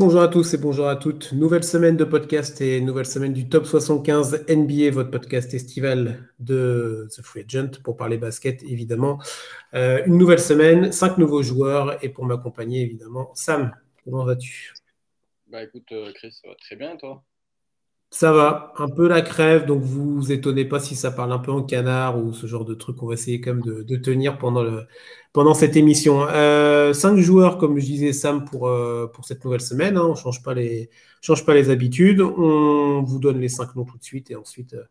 bonjour à tous et bonjour à toutes. Nouvelle semaine de podcast et nouvelle semaine du Top 75 NBA, votre podcast estival de The Free Agent pour parler basket évidemment. Euh, une nouvelle semaine, cinq nouveaux joueurs et pour m'accompagner évidemment, Sam, comment vas-tu? Bah écoute euh, Chris, ça va très bien toi? Ça va, un peu la crève, donc vous vous étonnez pas si ça parle un peu en canard ou ce genre de truc. On va essayer quand même de, tenir pendant, pendant cette émission. Euh, cinq joueurs, comme je disais Sam, pour, euh, pour cette nouvelle semaine. Hein. on ne change, pas les, change pas les habitudes. On vous donne les cinq noms tout de suite et ensuite euh,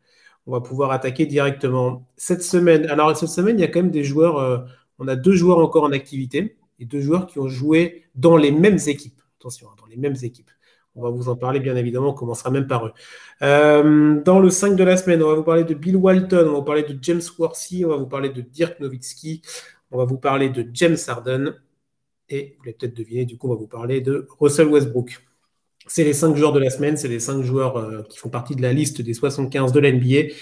on va pouvoir attaquer directement. Cette semaine, alors cette semaine, il y a quand même des joueurs. on a deux joueurs encore en activité et deux joueurs qui ont joué dans les mêmes équipes. Attention, hein, dans les mêmes équipes. On va vous en parler, bien évidemment. On commencera même par eux. Euh, dans le 5 de la semaine, on va vous parler de Bill Walton, on va vous parler de James Worthy, on va vous parler de Dirk Nowitzki, on va vous parler de James Harden. Et vous l'avez peut-être deviné, du coup, on va vous parler de Russell Westbrook. C'est les 5 joueurs de la semaine, c'est les 5 joueurs euh, qui font partie de la liste des 75 de l'NBA.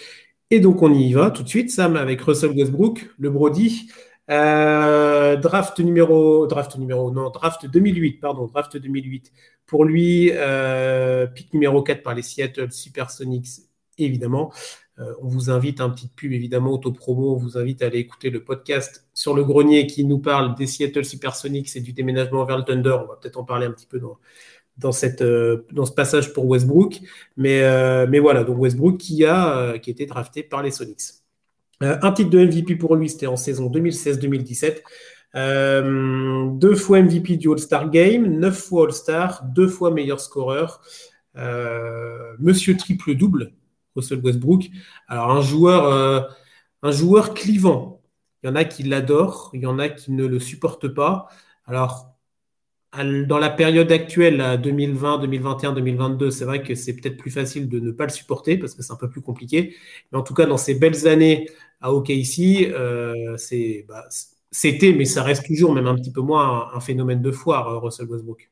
Et donc, on y va tout de suite, Sam, avec Russell Westbrook, le Brody. Euh, draft numéro, draft numéro, non, draft 2008, pardon, draft 2008. Pour lui, euh, pick numéro 4 par les Seattle Supersonics, évidemment. Euh, on vous invite, un petit pub évidemment, auto-promo, on vous invite à aller écouter le podcast sur le grenier qui nous parle des Seattle Supersonics et du déménagement vers le Thunder. On va peut-être en parler un petit peu dans, dans, cette, dans ce passage pour Westbrook. Mais, mais voilà, donc Westbrook qui a, qui a été drafté par les Sonics. Euh, un titre de MVP pour lui, c'était en saison 2016-2017. Euh, deux fois MVP du All-Star Game, neuf fois All-Star, deux fois meilleur scoreur. Euh, monsieur triple-double, Russell Westbrook. Alors, un joueur, un joueur clivant. Il y en a qui l'adorent, il y en a qui ne le supportent pas. Alors, dans la période actuelle, 2020, 2021, 2022, c'est vrai que c'est peut-être plus facile de ne pas le supporter parce que c'est un peu plus compliqué. Mais en tout cas, dans ces belles années à OKC, euh, bah, c'était, mais ça reste toujours, même un petit peu moins, un, phénomène de foire, euh, Russell Westbrook.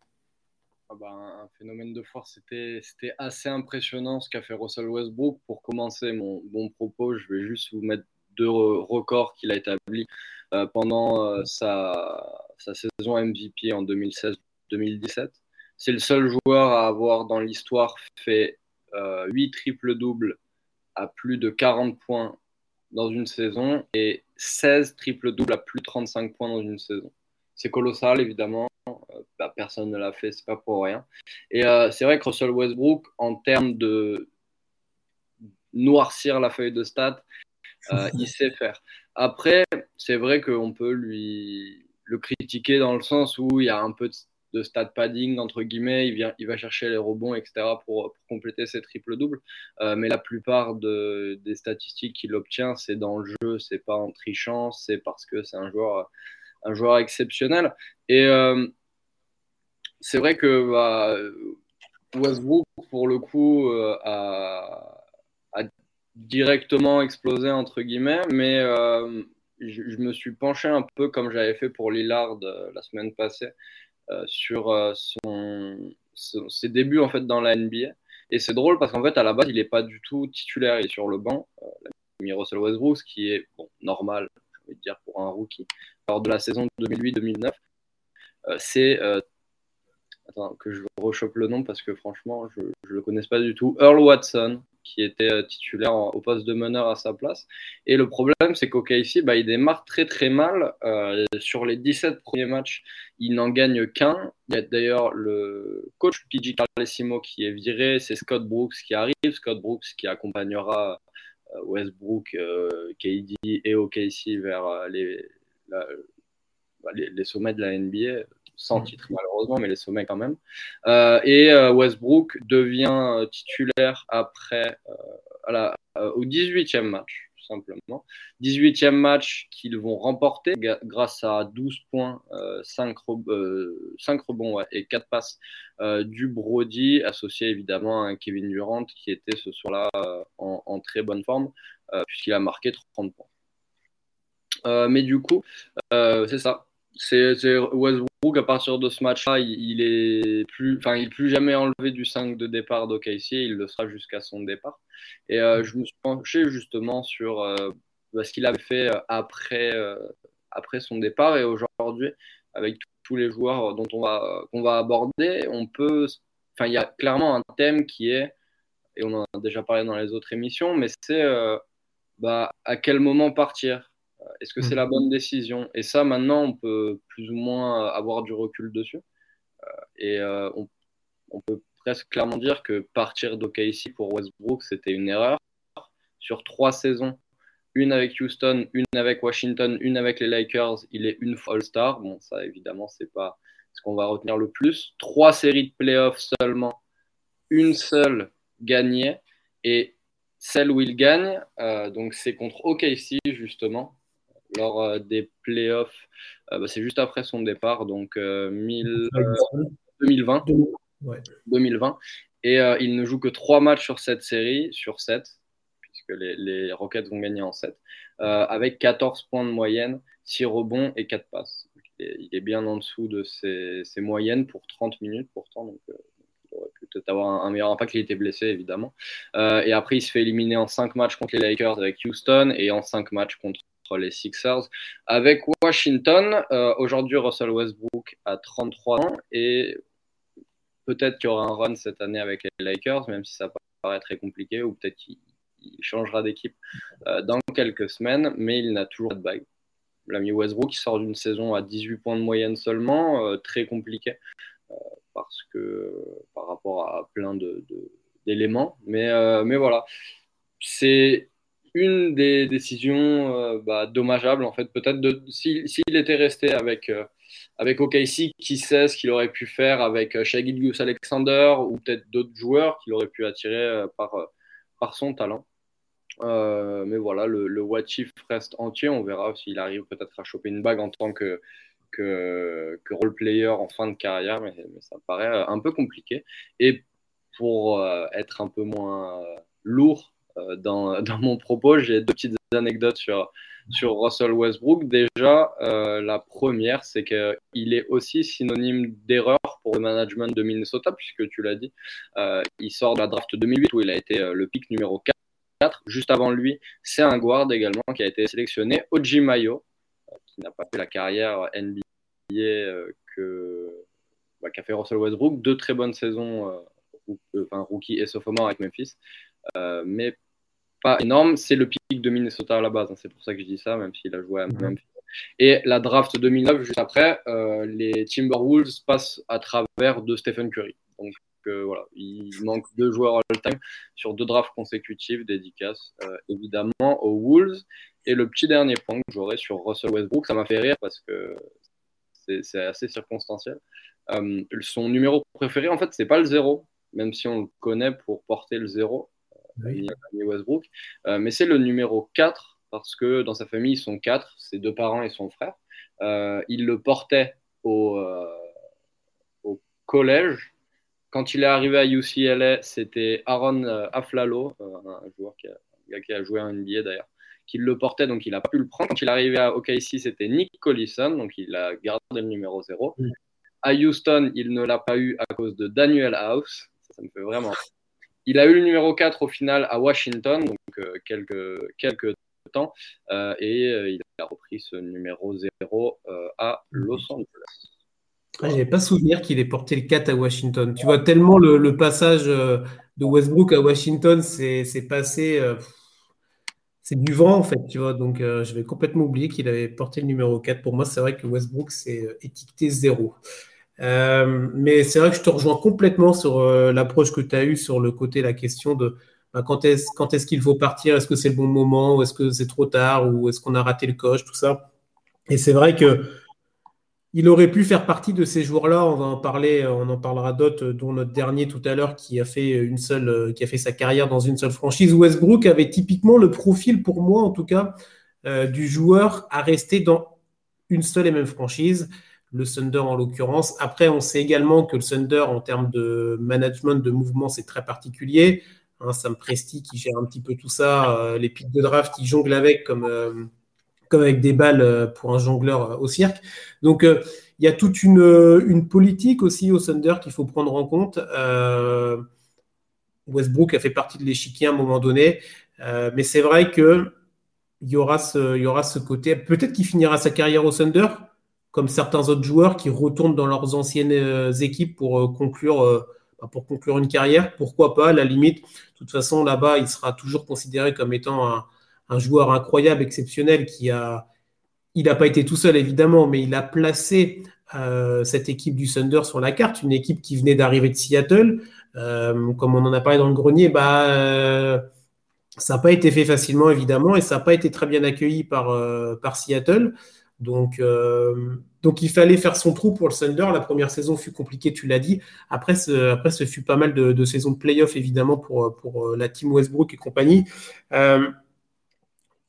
Ah bah, un phénomène de foire, c'était assez impressionnant ce qu'a fait Russell Westbrook. Pour commencer mon bon propos, je vais juste vous mettre deux records qu'il a établis euh, pendant sa, sa, saison MVP en 2016-2017. C'est le seul joueur à avoir dans l'histoire fait 8 triples-doubles à plus de 40 points dans une saison et 16 triple-doubles à plus de 35 points dans une saison. C'est colossal, évidemment. Euh, bah, personne ne l'a fait, c'est pas pour rien. Et euh, c'est vrai que Russell Westbrook, en termes de noircir la feuille de stats, euh, il sait faire. Après, c'est vrai qu'on peut lui le critiquer dans le sens où il y a un peu de de stat padding, entre guillemets, il, vient, il va chercher les rebonds, etc., pour, compléter ses triple-doubles. Euh, mais la plupart de, des statistiques qu'il obtient, c'est dans le jeu, c'est pas en trichant, c'est parce que c'est un joueur, un joueur exceptionnel. Et euh, c'est vrai que bah, Westbrook, pour le coup, euh, a, directement explosé, entre guillemets, mais je, je, me suis penché un peu comme j'avais fait pour Lillard la semaine passée. Euh, sur euh, ses débuts en fait dans la NBA. Et c'est drôle parce qu'en fait, à la base, il n'est pas du tout titulaire, il est sur le banc. Euh, Russell Westbrook, ce qui est bon, normal, je vais dire, pour un rookie. Lors de la saison 2008-2009, euh, c'est. attends, que je rechoppe le nom parce que franchement, je ne le connais pas du tout. Earl Watson, qui était euh, titulaire au poste de meneur à sa place. Et le problème, c'est qu'OKC, bah, il démarre très très mal. Euh, sur les 17 premiers matchs, il n'en gagne qu'un. Il y a d'ailleurs le coach PG Carlesimo qui est viré, c'est Scott Brooks qui arrive. Scott Brooks qui accompagnera euh, Westbrook, KD et OKC vers les, les, sommets de la NBA sans mm. titre malheureusement, mais les sommets quand même. Euh, et euh, Westbrook devient euh, titulaire après à la, au 18e match, tout simplement. 18e match qu'ils vont remporter grâce à 12 points, 5, 5 rebonds et 4 passes du Brody, associé évidemment à Kevin Durant qui était ce soir-là en, en, très bonne forme, puisqu'il a marqué 30 points. mais du coup, c'est ça. C'est Westbrook à partir de ce match-là, il, est plus, enfin, il plus jamais enlevé du 5 de départ d'OKC, il le sera jusqu'à son départ. Et euh, je me suis penché justement sur euh, ce qu'il avait fait euh, après, après son départ et aujourd'hui, avec tous les joueurs dont on va, qu'on va aborder, on peut, enfin, il y a clairement un thème qui est, et on en a déjà parlé dans les autres émissions, mais c'est bah, à quel moment partir? Est-ce que c'est la bonne décision? Et ça, maintenant, on peut plus ou moins avoir du recul dessus. et on, on peut presque clairement dire que partir d'OKC pour Westbrook, c'était une erreur. Sur trois saisons, une avec Houston, une avec Washington, une avec les Lakers, il est une fois All-Star. Bon, ça, évidemment, c'est pas ce qu'on va retenir le plus. Trois séries de playoffs seulement, une seule gagnée. Et celle où il gagne, euh, donc c'est contre OKC, justement, lors euh, des playoffs. Euh, bah, c'est juste après son départ, donc 2020. 2020. Et euh, il ne joue que 3 matchs sur cette série, sur 7, puisque les, les Rockets vont gagner en 7, euh, avec 14 points de moyenne, 6 rebonds et 4 passes. il, est, bien en dessous de ses, moyennes pour 30 minutes pourtant. Donc, euh, il aurait pu peut-être avoir un, meilleur impact. Il était blessé, évidemment. et après, il se fait éliminer en 5 matchs contre les Lakers avec Houston et en 5 matchs contre les Sixers. Avec Washington, aujourd'hui, Russell Westbrook a 33 ans et Peut-être qu'il y aura un run cette année avec les Lakers, même si ça paraît très compliqué, ou peut-être qu'il changera d'équipe euh, dans quelques semaines, mais il n'a toujours pas de bague. L'ami Westbrook sort d'une saison à 18 points de moyenne seulement, euh, très compliqué euh, parce que par rapport à plein d'éléments. mais, mais voilà, c'est une des décisions bah, dommageables en fait. Peut-être s'il était resté avec avec OKC, qui sait ce qu'il aurait pu faire avec euh, Shaggy Gus Alexander ou peut-être d'autres joueurs qu'il aurait pu attirer euh, par, euh, par son talent. mais voilà, le, le reste entier. On verra s'il arrive peut-être à choper une bague en tant que, que, que role player en fin de carrière, mais, ça paraît un peu compliqué. Et pour être un peu moins lourd dans, dans, mon propos, j'ai deux petites anecdotes sur, Russell Westbrook. Déjà, euh, la première, c'est qu'il est aussi synonyme d'erreur pour le management de Minnesota, puisque tu l'as dit, euh, il sort de la draft 2008 où il a été euh, le pick numéro 4. Juste avant lui, c'est un guard également qui a été sélectionné, Oji Mayo, qui n'a pas fait la carrière NBA que bah, qu'a fait Russell Westbrook. Deux très bonnes saisons, enfin rookie et sophomore avec Memphis, mais pas énorme. C'est le pic de Minnesota à la base. Hein. C'est pour ça que je dis ça, même s'il a joué à Memphis. Et la draft 2009, juste après, euh, les Timberwolves passent à travers de Stephen Curry. Donc euh, voilà, il manque deux joueurs all-time sur deux drafts consécutives, dédicaces euh, évidemment aux Wolves. Et le petit dernier point que j'aurais sur Russell Westbrook, ça m'a fait rire parce que c'est assez circonstanciel. son numéro préféré, en fait, c'est pas le zéro, même si on le connaît pour porter le zéro. Westbrook. Euh, mais c'est le numéro 4 parce que dans sa famille, ils sont 4, ses deux parents et son frère. Euh, il le portait au, euh, au collège. Quand il est arrivé à UCLA, c'était Aaron Aflalo, un joueur qui a, qui a joué en NBA d'ailleurs, qui le portait, donc il n'a pas pu le prendre. Quand il est arrivé à OKC, c'était Nick Collison, donc il a gardé le numéro 0. À Houston, il ne l'a pas eu à cause de Daniel House. Ça, ça me fait vraiment il a eu le numéro 4 au final à Washington, donc euh, quelques, temps, euh, et euh, il a repris ce numéro 0 à Los Angeles. Ah, je n'avais pas souvenir qu'il ait porté le 4 à Washington. Tu vois, tellement le, passage de Westbrook à Washington, c'est passé. c'est du vent, en fait, tu vois. Donc, je vais complètement oublier qu'il avait porté le numéro 4. Pour moi, c'est vrai que Westbrook, c'est étiqueté 0. Euh, mais c'est vrai que je te rejoins complètement sur euh, l'approche que tu as eue sur le côté, la question de bah, quand est-ce quand est qu'il faut partir? Est-ce que c'est le bon moment? Ou est-ce que c'est trop tard? Ou est-ce qu'on a raté le coche? Tout ça. Et c'est vrai que il aurait pu faire partie de ces joueurs-là. On en parler, on en parlera d'autres, dont notre dernier tout à l'heure qui a fait une seule, qui a fait sa carrière dans une seule franchise. Westbrook avait typiquement le profil, pour moi en tout cas, euh, du joueur à rester dans une seule et même franchise le Thunder en l'occurrence. Après, on sait également que le Thunder, en termes de management de mouvement, c'est très particulier. Hein, Sam Presti qui gère un petit peu tout ça, euh, les pics de draft, il jongle avec comme, euh, comme avec des balles euh, pour un jongleur au cirque. Donc, il y a toute une, politique aussi au Thunder qu'il faut prendre en compte. Westbrook a fait partie de l'échiquier à un moment donné, mais c'est vrai que il y aura ce, y aura ce côté. Peut-être qu'il finira sa carrière au Thunder, comme certains autres joueurs qui retournent dans leurs anciennes équipes pour conclure bah, pour conclure une carrière, pourquoi pas, à la limite. De toute façon, là-bas, il sera toujours considéré comme étant un, joueur incroyable, exceptionnel, qui a. Il n'a pas été tout seul, évidemment, mais il a placé euh, cette équipe du Thunder sur la carte, une équipe qui venait d'arriver de Seattle. Euh, comme on en a parlé dans le grenier, bah, euh, ça n'a pas été fait facilement, évidemment, et ça n'a pas été très bien accueilli par, par Seattle. Donc, donc il fallait faire son trou pour le Thunder. La première saison fut compliquée, tu l'as dit. Après, ce, après, fut pas mal de, saisons de playoff, évidemment, pour, euh, la team Westbrook et compagnie. Euh,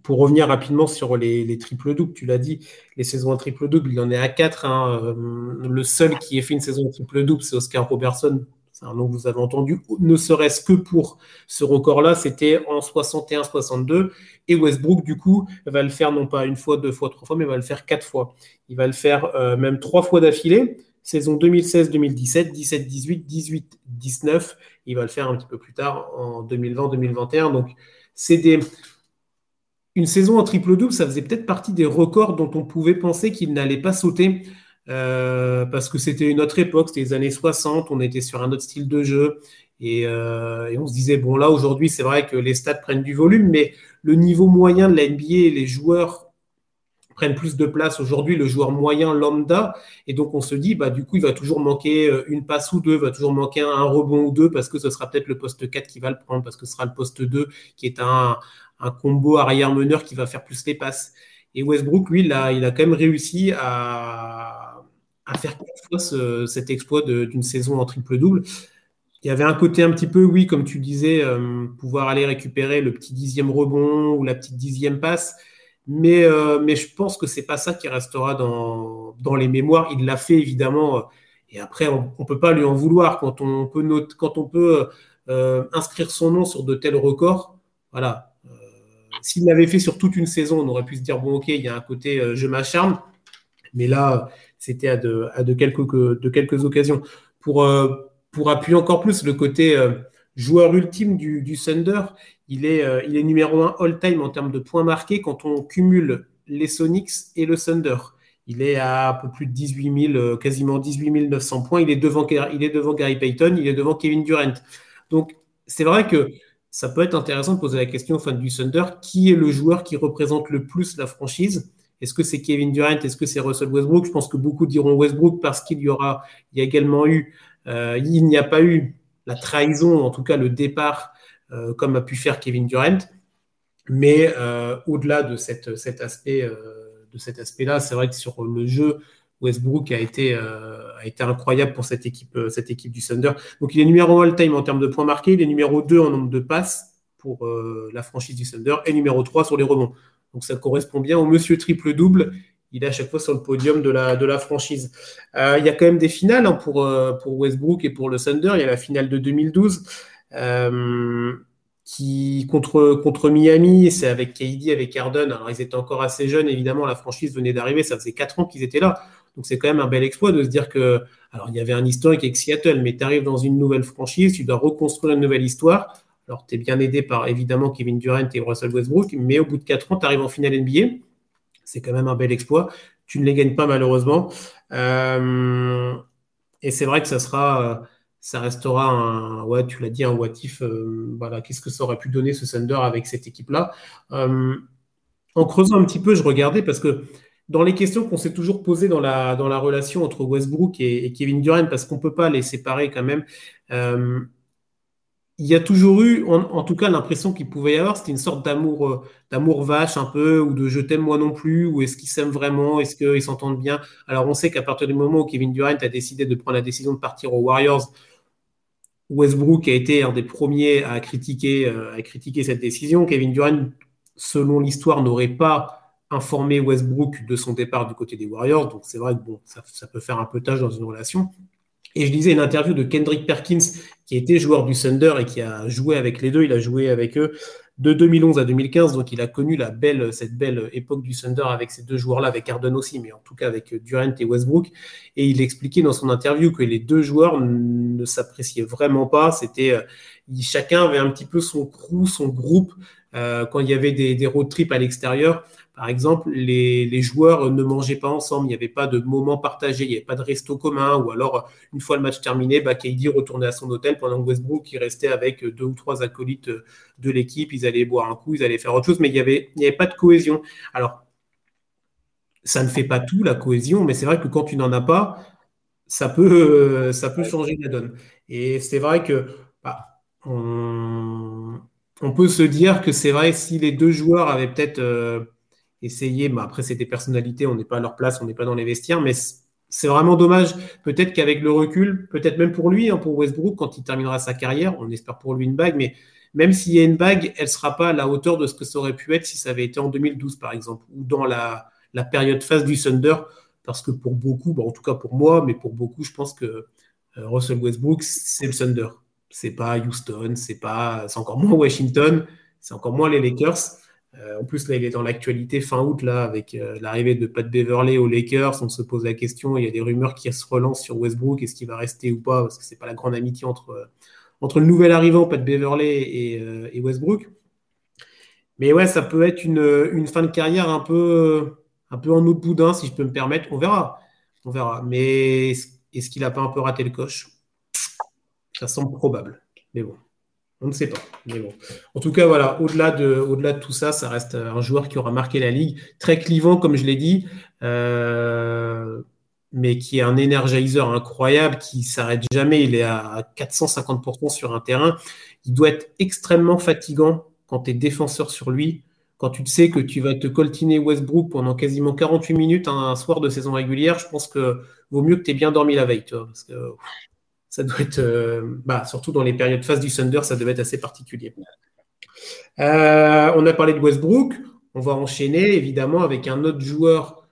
pour revenir rapidement sur les, les triples-doubles, tu l'as dit, les saisons en triple-double, il en est à 4. Hein. Euh, le seul qui ait fait une saison triple-double, c'est Oscar Robertson, c'est un nom que vous avez entendu, ne serait-ce que pour ce record-là, c'était en 61-62. Et Westbrook, du coup, va le faire non pas une fois, deux fois, trois fois, mais va le faire quatre fois. Il va le faire euh, même trois fois d'affilée. Saison 2016-2017, 17-18, 18-19. Il va le faire un petit peu plus tard en 2020-2021. Donc, c'est des. Une saison en triple-double, ça faisait peut-être partie des records dont on pouvait penser qu'il n'allait pas sauter. Euh, parce que c'était une autre époque, c'était les années 60, on était sur un autre style de jeu. Euh, et, on se disait, bon, là, aujourd'hui, c'est vrai que les stats prennent du volume, mais le niveau moyen de la NBA, les joueurs prennent plus de place aujourd'hui, le joueur moyen lambda. Et donc, on se dit, bah, du coup, il va toujours manquer euh, une passe ou deux, il va toujours manquer un, rebond ou deux, parce que ce sera peut-être le poste 4 qui va le prendre, parce que ce sera le poste 2 qui est un, un combo arrière-meneur qui va faire plus les passes. Et Westbrook, lui, il a, il a quand même réussi à à faire cet exploit d'une saison en triple-double. Il y avait un côté un petit peu, oui, comme tu disais, euh, pouvoir aller récupérer le petit dixième rebond ou la petite dixième passe. Mais, euh, mais je pense que c'est pas ça qui restera dans, dans les mémoires. Il l'a fait évidemment. Euh, et après, on ne peut pas lui en vouloir quand on peut, note, quand on peut inscrire son nom sur de tels records. Voilà. S'il l'avait fait sur toute une saison, on aurait pu se dire bon, ok, il y a un côté je m'acharne. Mais là, c'était à, de, quelques, occasions. Pour, euh, pour appuyer encore plus le côté euh, joueur ultime du, Thunder, il est, euh, il est numéro un all-time en termes de points marqués quand on cumule les Sonics et le Thunder. Il est à un peu plus de 18 000, quasiment 18 900 points. Il est, devant, il est devant Gary Payton, il est devant Kevin Durant. Donc, c'est vrai que ça peut être intéressant de poser la question aux fans du Thunder qui est le joueur qui représente le plus la franchise? Est-ce que c'est Kevin Durant? Est-ce que c'est Russell Westbrook? Je pense que beaucoup diront Westbrook parce qu'il y aura, il y a également eu, euh, il n'y a pas eu la trahison, en tout cas le départ, euh, comme a pu faire Kevin Durant. Mais euh, au-delà de cet aspect, de cet aspect-là, c'est vrai que sur le jeu, Westbrook a été, a été incroyable pour cette équipe, cette équipe du Thunder. Donc il est numéro 1 all-time en termes de points marqués, il est numéro 2 en nombre de passes pour la franchise du Thunder et numéro 3 sur les rebonds. Donc ça correspond bien au monsieur triple-double. Il est à chaque fois sur le podium de la, de la franchise. Euh, il y a quand même des finales hein, pour, euh, pour Westbrook et pour le Thunder. Il y a la finale de 2012 euh, qui, contre, contre Miami. C'est avec KD, avec Harden. Alors ils étaient encore assez jeunes, évidemment. La franchise venait d'arriver. Ça faisait 4 ans qu'ils étaient là. Donc c'est quand même un bel exploit de se dire que, alors il y avait un historique avec Seattle, mais tu arrives dans une nouvelle franchise, tu dois reconstruire une nouvelle histoire. Alors, tu es bien aidé par évidemment Kevin Durant et Russell Westbrook, mais au bout de 4 ans, tu arrives en finale NBA. C'est quand même un bel exploit. Tu ne les gagnes pas malheureusement. Euh, et c'est vrai que ça sera, ça restera un, ouais, tu l'as dit, un what if. Euh, voilà, qu'est-ce que ça aurait pu donner ce Thunder avec cette équipe-là euh, En creusant un petit peu, je regardais parce que dans les questions qu'on s'est toujours posées dans la, dans la relation entre Westbrook et, Kevin Durant, parce qu'on ne peut pas les séparer quand même il y a toujours eu, en, tout cas, l'impression qu'il pouvait y avoir, c'était une sorte d'amour, euh, d'amour vache un peu, ou de je t'aime moi non plus, ou est-ce qu'ils s'aiment vraiment, est-ce qu'ils s'entendent bien? Alors, on sait qu'à partir du moment où Kevin Durant a décidé de prendre la décision de partir aux Warriors, Westbrook a été un des premiers à critiquer, euh, à critiquer cette décision. Kevin Durant, selon l'histoire, n'aurait pas informé Westbrook de son départ du côté des Warriors. Donc, c'est vrai que bon, ça, ça peut faire un peu tâche dans une relation. Et je lisais une interview de Kendrick Perkins, qui était joueur du Thunder et qui a joué avec les deux. Il a joué avec eux de 2011 à 2015, donc il a connu cette belle époque du Thunder avec ces deux joueurs-là, avec Harden aussi, mais en tout cas avec Durant et Westbrook. Et il expliquait dans son interview que les deux joueurs ne s'appréciaient vraiment pas. C'était euh, chacun avait un petit peu son crew, son groupe. Euh, quand il y avait des, des road trips à l'extérieur, par exemple, les, joueurs ne mangeaient pas ensemble, il n'y avait pas de moments partagés, il n'y avait pas de resto commun, ou alors, une fois le match terminé, bah, KD retournait à son hôtel pendant que Westbrook il restait avec deux ou trois acolytes de l'équipe, ils allaient boire un coup, ils allaient faire autre chose, mais il n'y avait, pas de cohésion. Alors, ça ne fait pas tout, la cohésion, mais c'est vrai que quand tu n'en as pas, ça peut, ça peut changer la donne. Et c'est vrai que bah, on, peut se dire que c'est vrai si les deux joueurs avaient peut-être euh, essayé, bah, après c'est des personnalités, on n'est pas à leur place, on n'est pas dans les vestiaires, mais c'est vraiment dommage. Peut-être qu'avec le recul, peut-être même pour lui, hein, pour Westbrook, quand il terminera sa carrière, on espère pour lui une bague, mais même s'il y a une bague, elle ne sera pas à la hauteur de ce que ça aurait pu être si ça avait été en 2012, par exemple, ou dans la, la période phase du Thunder, parce que pour beaucoup, bah, en tout cas pour moi, mais pour beaucoup, je pense que euh, Russell Westbrook, c'est le Thunder. C'est pas Houston, c'est pas, c'est encore moins Washington, c'est encore moins les Lakers. Euh, en plus, là, il est dans l'actualité fin août, là, avec euh, l'arrivée de Pat Beverley aux Lakers. On se pose la question. Il y a des rumeurs qui se relancent sur Westbrook. Est-ce qu'il va rester ou pas? Parce que c'est pas la grande amitié entre, entre le nouvel arrivant, Pat Beverley, et, Westbrook. Mais ouais, ça peut être une, fin de carrière un peu, un peu en autre boudin, si je peux me permettre. On verra. On verra. Mais est-ce qu'il n'a pas un peu raté le coche? Ça semble probable. Mais bon, on ne sait pas. En tout cas, voilà, au-delà de, tout ça, ça reste un joueur qui aura marqué la ligue. Très clivant, comme je l'ai dit. Euh, mais qui est un energizer incroyable, qui s'arrête jamais. Il est à 450% sur un terrain. Il doit être extrêmement fatigant quand tu es défenseur sur lui quand tu sais que tu vas te coltiner Westbrook pendant quasiment 48 minutes un soir de saison régulière, je pense que vaut mieux que tu aies bien dormi la veille, tu vois, parce que ça doit être, euh, bah, surtout dans les périodes phase du Thunder, ça devait être assez particulier. Euh, on a parlé de Westbrook, on va enchaîner évidemment avec un autre joueur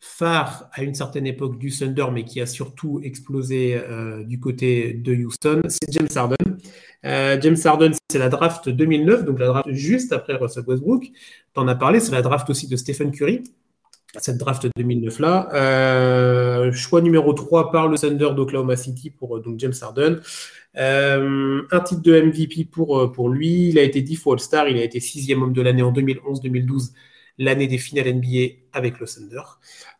phare à une certaine époque du Thunder, mais qui a surtout explosé euh, du côté de Houston, c'est James Harden. James Harden, c'est la draft 2009, donc la draft juste après Russell Westbrook. Tu en as parlé, c'est la draft aussi de Stephen Curry, cette draft 2009-là. Euh, choix numéro 3 par le Thunder d'Oklahoma City pour donc James Harden. un titre de MVP pour, pour lui. Il a été 10 fois All-Star. Il a été sixième homme de l'année en 2011-2012, l'année des finales NBA avec le Thunder.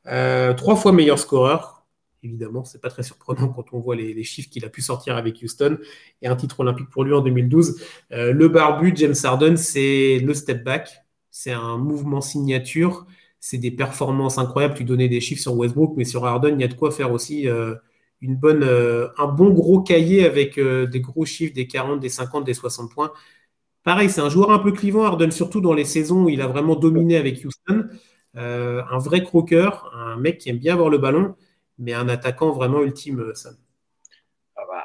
Euh, trois fois meilleur scoreur, évidemment, c'est pas très surprenant quand on voit les, chiffres qu'il a pu sortir avec Houston et un titre olympique pour lui en 2012. Euh, le barbu, James Harden, c'est le step back, c'est un mouvement signature, c'est des performances incroyables. Tu donnais des chiffres sur Westbrook, mais sur Harden, il y a de quoi faire aussi euh, une bonne, un bon gros cahier avec des gros chiffres, des 40, des 50, des 60 points. Pareil, c'est un joueur un peu clivant, Harden, surtout dans les saisons où il a vraiment dominé avec Houston. Euh, un vrai croqueur, un mec qui aime bien avoir le ballon, mais un attaquant vraiment ultime, euh, Sam. Ah bah,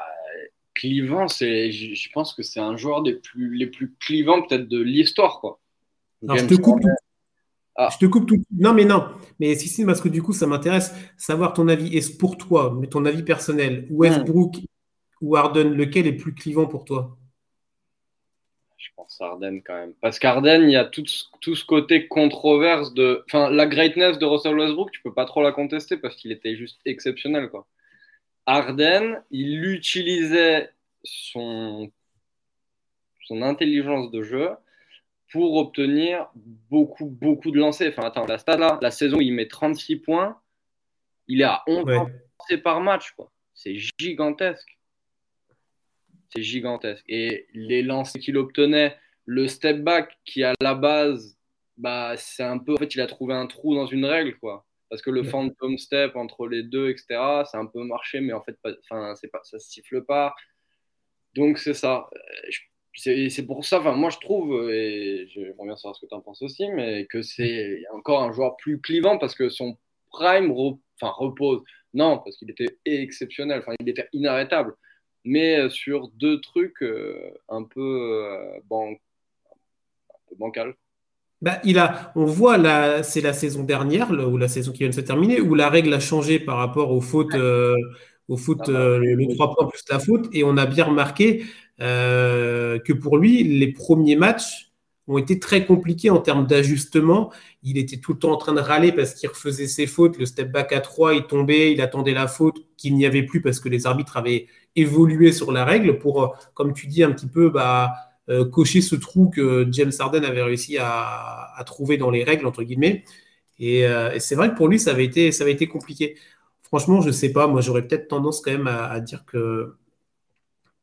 clivant, c'est, je pense que c'est un joueur des plus, les plus clivants peut-être de l'histoire. Quoi. je te coupe. Ah. Je te coupe tout. Non, mais non. Mais si, si, parce que du coup, ça m'intéresse. Savoir ton avis. Est-ce pour toi, mais ton avis personnel, Westbrook ou Harden, lequel est plus clivant pour toi? Je pense Arden quand même. Parce qu'Arden, il y a tout, tout, ce côté controverse de. Enfin, la greatness de Russell Westbrook, tu peux pas trop la contester parce qu'il était juste exceptionnel, quoi. Arden, il utilisait son, son intelligence de jeu pour obtenir beaucoup, beaucoup de lancers. Enfin, attends, la stade là, la saison, il met 36 points. Il est à 11 lancers par match, quoi. C'est gigantesque c'est gigantesque. Et les lancers qu'il obtenait, le step back qui à la base, bah, c'est un peu. En fait, il a trouvé un trou dans une règle, quoi. Parce que le phantom step entre les deux, etc., c'est un peu marché, mais en fait, enfin, c'est pas, ça se siffle pas. Donc, c'est ça. C'est pour ça, moi je trouve, et j'aimerais bien savoir ce que tu en penses aussi, mais que c'est encore un joueur plus clivant parce que son prime repose. Non, parce qu'il était exceptionnel, il était inarrêtable mais euh, sur deux trucs euh, un peu, euh, ban un bancal. Bah, il a, on voit, là, c'est la saison dernière, ou la saison qui vient de se terminer, où la règle a changé par rapport au foot, au foot ah bah, le, 3 points plus la faute, et on a bien remarqué que pour lui, les premiers matchs ont été très compliqués en termes d'ajustement. Il était tout le temps en train de râler parce qu'il refaisait ses fautes, le step back à 3, il tombait, il attendait la faute qu'il n'y avait plus parce que les arbitres avaient évoluer sur la règle pour, euh, comme tu dis, un petit peu bah, cocher ce trou que James Harden avait réussi à, trouver dans les règles, entre guillemets. Et, c'est vrai que pour lui, ça avait été, ça avait été compliqué. Franchement, je ne sais pas. Moi, j'aurais peut-être tendance quand même à, dire que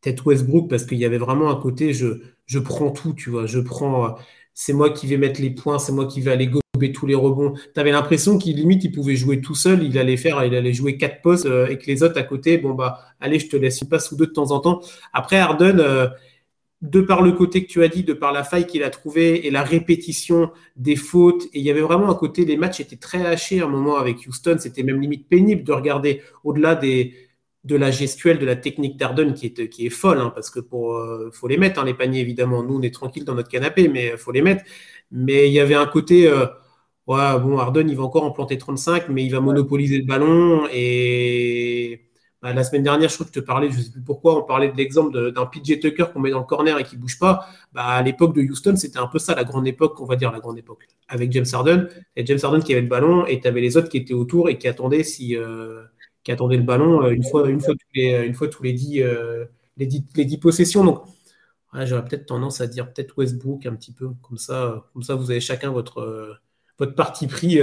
peut-être Westbrook, parce qu'il y avait vraiment un côté, je, je prends tout, tu vois. Je prends, c'est moi qui vais mettre les points, c'est moi qui vais aller gober tous les rebonds. Tu avais l'impression qu'il limite, il pouvait jouer tout seul, il allait faire, il allait jouer quatre postes euh, et que les autres à côté, bon bah, allez, je te laisse une passe ou deux de temps en temps. Après, Harden, euh, de par le côté que tu as dit, de par la faille qu'il a trouvée et la répétition des fautes, et il y avait vraiment un côté, les matchs étaient très hachés à un moment avec Houston, c'était même limite pénible de regarder au-delà des, de la gestuelle, de la technique d'Arden qui est, qui est folle, hein, parce que pour euh, faut les mettre, hein, les paniers, évidemment. Nous, on est tranquille dans notre canapé, mais faut les mettre. Mais il y avait un côté, euh, ouais, bon, Arden, il va encore en planter 35, mais il va monopoliser le ballon. Et bah, la semaine dernière, je crois que je te parlais, je ne sais plus pourquoi, on parlait de l'exemple d'un PJ Tucker qu'on met dans le corner et qui ne bouge pas. Bah, à l'époque de Houston, c'était un peu ça, la grande époque, on va dire la grande époque, avec James Harden. Et James Harden qui avait le ballon, et tu avais les autres qui étaient autour et qui attendaient si. Euh, qui attendait le ballon euh, une fois, une fois tous les, une fois tous les dix, euh, les dix, les dix possessions. Donc, j'aurais peut-être tendance à dire peut-être Westbrook un petit peu. Comme ça, comme ça, vous avez chacun votre, euh, votre parti pris.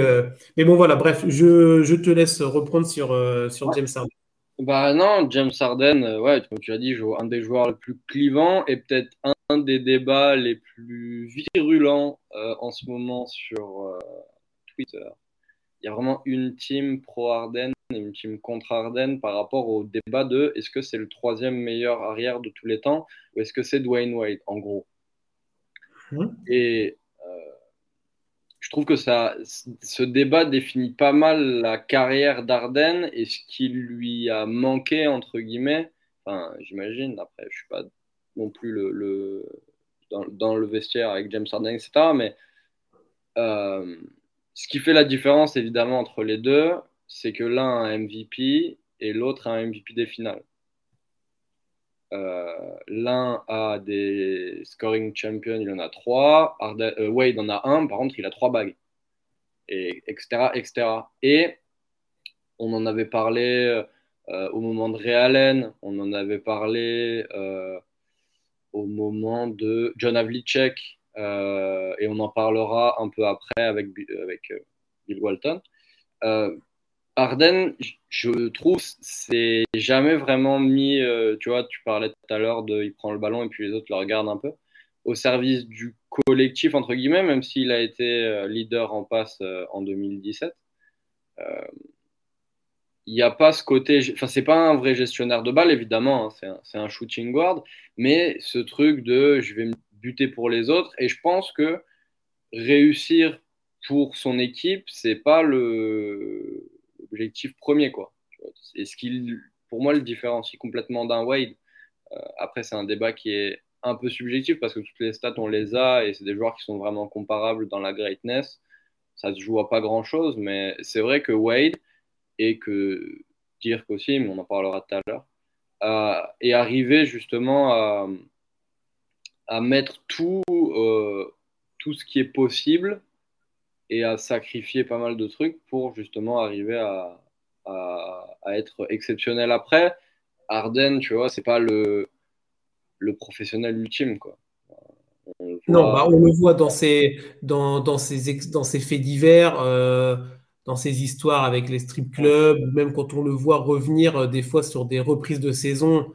Mais bon, voilà, bref, je, je te laisse reprendre sur, sur James Harden. Bah non, James Harden, ouais, comme tu as dit, un des joueurs les plus clivants et peut-être un des débats les plus virulents en ce moment sur Twitter. Il y a vraiment une team pro Harden une team contre Arden par rapport au débat de est-ce que c'est le troisième meilleur arrière de tous les temps ou est-ce que c'est Dwayne Wade, en gros. Mmh. Et euh, je trouve que ça, ce débat définit pas mal la carrière d'Arden et ce qui lui a manqué, entre guillemets. Enfin, j'imagine, après, je suis pas non plus le, dans, le vestiaire avec James Harden, etc. Mais euh, ce qui fait la différence, évidemment, entre les deux, c'est que l'un a un MVP et l'autre a un MVP des finales. Euh, l'un a des scoring champions, il en a trois. Euh, Wade en a un, par contre, il a trois bagues. Et, etc., etc. Et on en avait parlé euh, au moment de Ray Allen, on en avait parlé au moment de John Havlicek, et on en parlera un peu après avec, avec Bill Walton. Arden, je trouve, c'est jamais vraiment mis, euh, tu vois, tu parlais tout à l'heure de il prend le ballon et puis les autres le regardent un peu, au service du collectif, entre guillemets, même s'il a été euh, leader en passe euh, en 2017. Il n'y a pas ce côté, enfin, c'est pas un vrai gestionnaire de balle, évidemment, hein, c'est un, shooting guard, mais ce truc de je vais me buter pour les autres, et je pense que réussir pour son équipe, c'est pas le objectif premier, quoi. C'est ce qui, pour moi, le différencie complètement d'un Wade. Euh, après, c'est un débat qui est un peu subjectif parce que toutes les stats, on les a et c'est des joueurs qui sont vraiment comparables dans la greatness. Ça se joue à pas grand chose, mais c'est vrai que Wade et que Dirk aussi, mais on en parlera tout à l'heure, euh, est arrivé justement à, à mettre tout, euh, tout ce qui est possible et à sacrifier pas mal de trucs pour justement arriver à, à, être exceptionnel après. Arden, tu vois, c'est pas le, le professionnel ultime, quoi. Non, bah, on le voit dans ces, dans, dans dans ces faits divers, euh, dans ces histoires avec les strip clubs, même quand on le voit revenir euh, des fois sur des reprises de saison.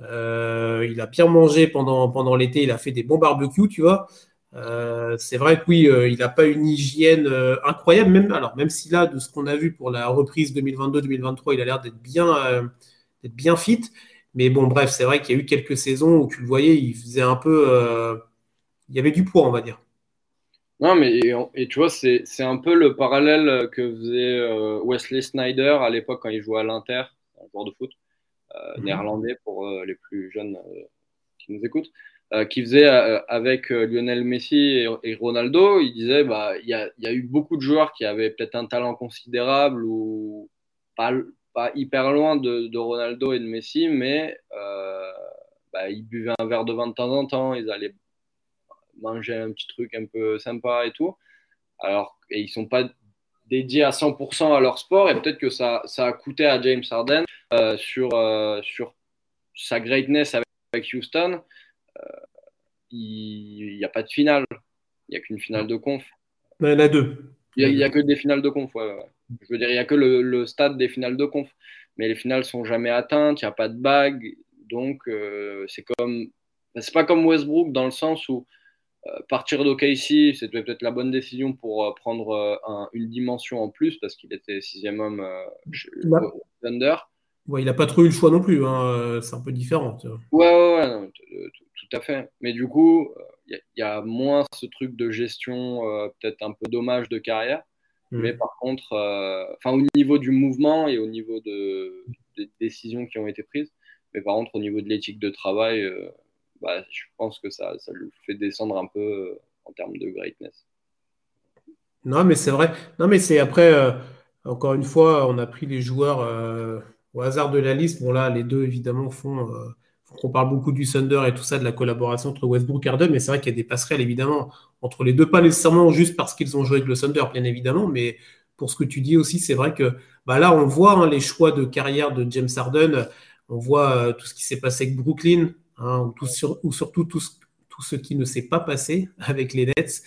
Euh, il a bien mangé pendant, pendant l'été, il a fait des bons barbecues, tu vois. Euh, c'est vrai que oui, euh, il n'a pas une hygiène euh, incroyable, même, alors, même si là, de ce qu'on a vu pour la reprise 2022-2023, il a l'air d'être bien, bien fit. Mais bon, bref, c'est vrai qu'il y a eu quelques saisons où tu le voyais, il faisait un peu. il y avait du poids, on va dire. Non, mais et, tu vois, c'est, un peu le parallèle que faisait Wesley Snyder à l'époque quand il jouait à l'Inter, un joueur de foot mhm. néerlandais pour les plus jeunes qui nous écoutent. Euh, qui faisait euh, avec euh, Lionel Messi et, Ronaldo, il disait bah y a, eu beaucoup de joueurs qui avaient peut-être un talent considérable ou pas, hyper loin de, de, Ronaldo et de Messi, mais bah, ils buvaient un verre de vin de temps en temps, ils allaient manger un petit truc un peu sympa et tout. Alors, et ils sont pas dédiés à 100% à leur sport, et peut-être que ça, ça, a coûté à James Harden sur, sur sa greatness avec Houston il n'y a pas de finale. Il n'y a qu'une finale de conf. Il y en a deux. Il n'y a, que des finales de conf. Je veux dire, il n'y a que le, stade des finales de conf. Mais les finales sont jamais atteintes, il n'y a pas de bague. Donc, euh, c'est comme. C'est pas comme Westbrook dans le sens où euh, partir d'OKC, c'était peut-être la bonne décision pour euh, prendre une dimension en plus parce qu'il était sixième homme Thunder. Ouais, il n'a pas trop eu le choix non plus. Hein. C'est un peu différent. Ouais, ouais, ouais tout à fait. Mais du coup, il y, a moins ce truc de gestion, peut-être un peu dommage de carrière. Mm. Mais par contre, enfin, au niveau du mouvement et au niveau de, des décisions qui ont été prises, mais par contre, au niveau de l'éthique de travail, euh, bah, je pense que ça, ça lui fait descendre un peu euh, en termes de greatness. Non, mais c'est vrai. Non, mais c'est après, euh, encore une fois, on a pris les joueurs au hasard de la liste. Bon, là, les deux, évidemment, font. On parle beaucoup du Thunder et tout ça, de la collaboration entre Westbrook et Harden, mais c'est vrai qu'il y a des passerelles, évidemment, entre les deux. Pas nécessairement juste parce qu'ils ont joué avec le Thunder, bien évidemment, mais pour ce que tu dis aussi, c'est vrai que bah là, on voit hein, les choix de carrière de James Harden. On voit euh, tout ce qui s'est passé avec Brooklyn, hein, ou, surtout tout ce, qui ne s'est pas passé avec les Nets.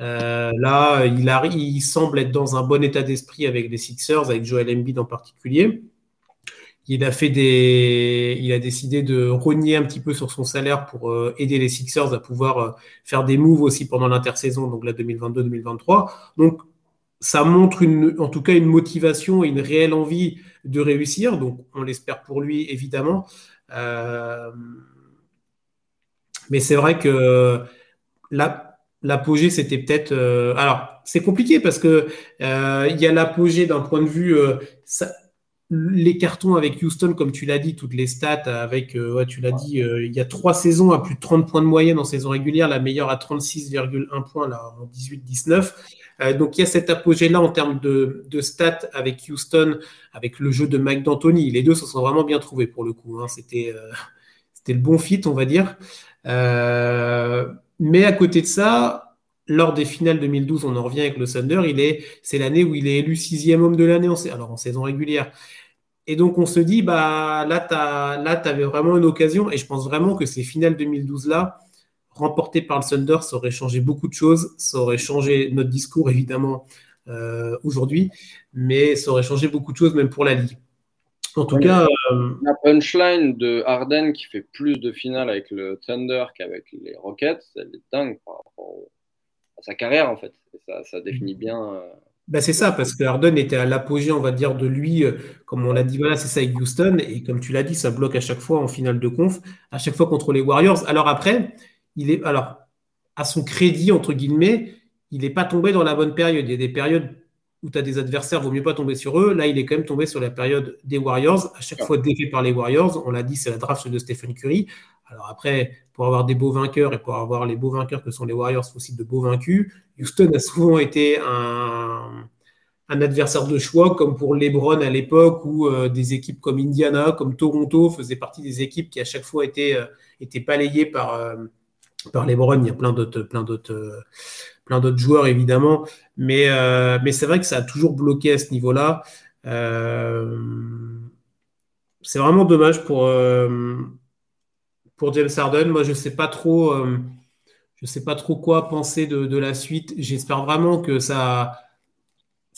Euh, là, il, il, semble être dans un bon état d'esprit avec les Sixers, avec Joel Embiid en particulier. Il a fait des, il a décidé de rogner un petit peu sur son salaire pour euh, aider les Sixers à pouvoir faire des moves aussi pendant l'intersaison, donc la 2022-2023. Donc ça montre une, en tout cas une motivation et une réelle envie de réussir. Donc, on l'espère pour lui, évidemment. Euh, mais c'est vrai que l'apogée, c'était peut-être. Euh, alors, c'est compliqué parce que euh, il y a l'apogée d'un point de vue. Les cartons avec Houston, comme tu l'as dit, toutes les stats avec, tu l'as dit, il y a trois saisons à plus de 30 points de moyenne en saison régulière, la meilleure à 36,1 points là, en 18-19. Euh, donc il y a cet apogée-là en termes de, stats avec Houston, avec le jeu de Mike D'Antoni. Les deux se sont vraiment bien trouvés pour le coup. Hein. C'était euh, c'était le bon fit, on va dire. Euh, mais à côté de ça, lors des finales 2012, on en revient avec le Thunder, il est, c'est l'année où il est élu sixième homme de l'année, en, alors en saison régulière. Et donc on se dit, bah là, tu avais vraiment une occasion, et je pense vraiment que ces finales 2012 là, remporté par le Thunder, ça aurait changé beaucoup de choses. Ça aurait changé notre discours, évidemment, euh, aujourd'hui, mais ça aurait changé beaucoup de choses, même pour la Ligue. En tout cas. Euh, la punchline de Harden qui fait plus de finales avec le Thunder qu'avec les Rockets, elle est dingue par rapport sa carrière, en fait. ça, définit bien. Euh, ben c'est ça, parce que Harden était à l'apogée, on va dire, de lui, comme on l'a dit, voilà, c'est ça avec Houston, et comme tu l'as dit, ça bloque à chaque fois en finale de conf, à chaque fois contre les Warriors. Alors après, il est, alors, à son crédit, entre guillemets, il n'est pas tombé dans la bonne période. Il y a des périodes où tu as des adversaires, vaut mieux pas tomber sur eux. Là, il est quand même tombé sur la période des Warriors, à chaque fois défait par les Warriors. On l'a dit, c'est la draft de Stephen Curry. Alors après, pour avoir des beaux vainqueurs et pour avoir les beaux vainqueurs que sont les Warriors, il faut aussi de beaux vaincus. Houston a souvent été un, adversaire de choix, comme pour LeBron à l'époque, où euh, des équipes comme Indiana, comme Toronto faisaient partie des équipes qui à chaque fois étaient, euh, balayées par, euh, par les il y a plein d'autres, joueurs évidemment, mais, mais c'est vrai que ça a toujours bloqué à ce niveau-là. C'est vraiment dommage pour, pour James Harden. Moi, je trop, je sais pas trop quoi penser de, la suite. J'espère vraiment que ça,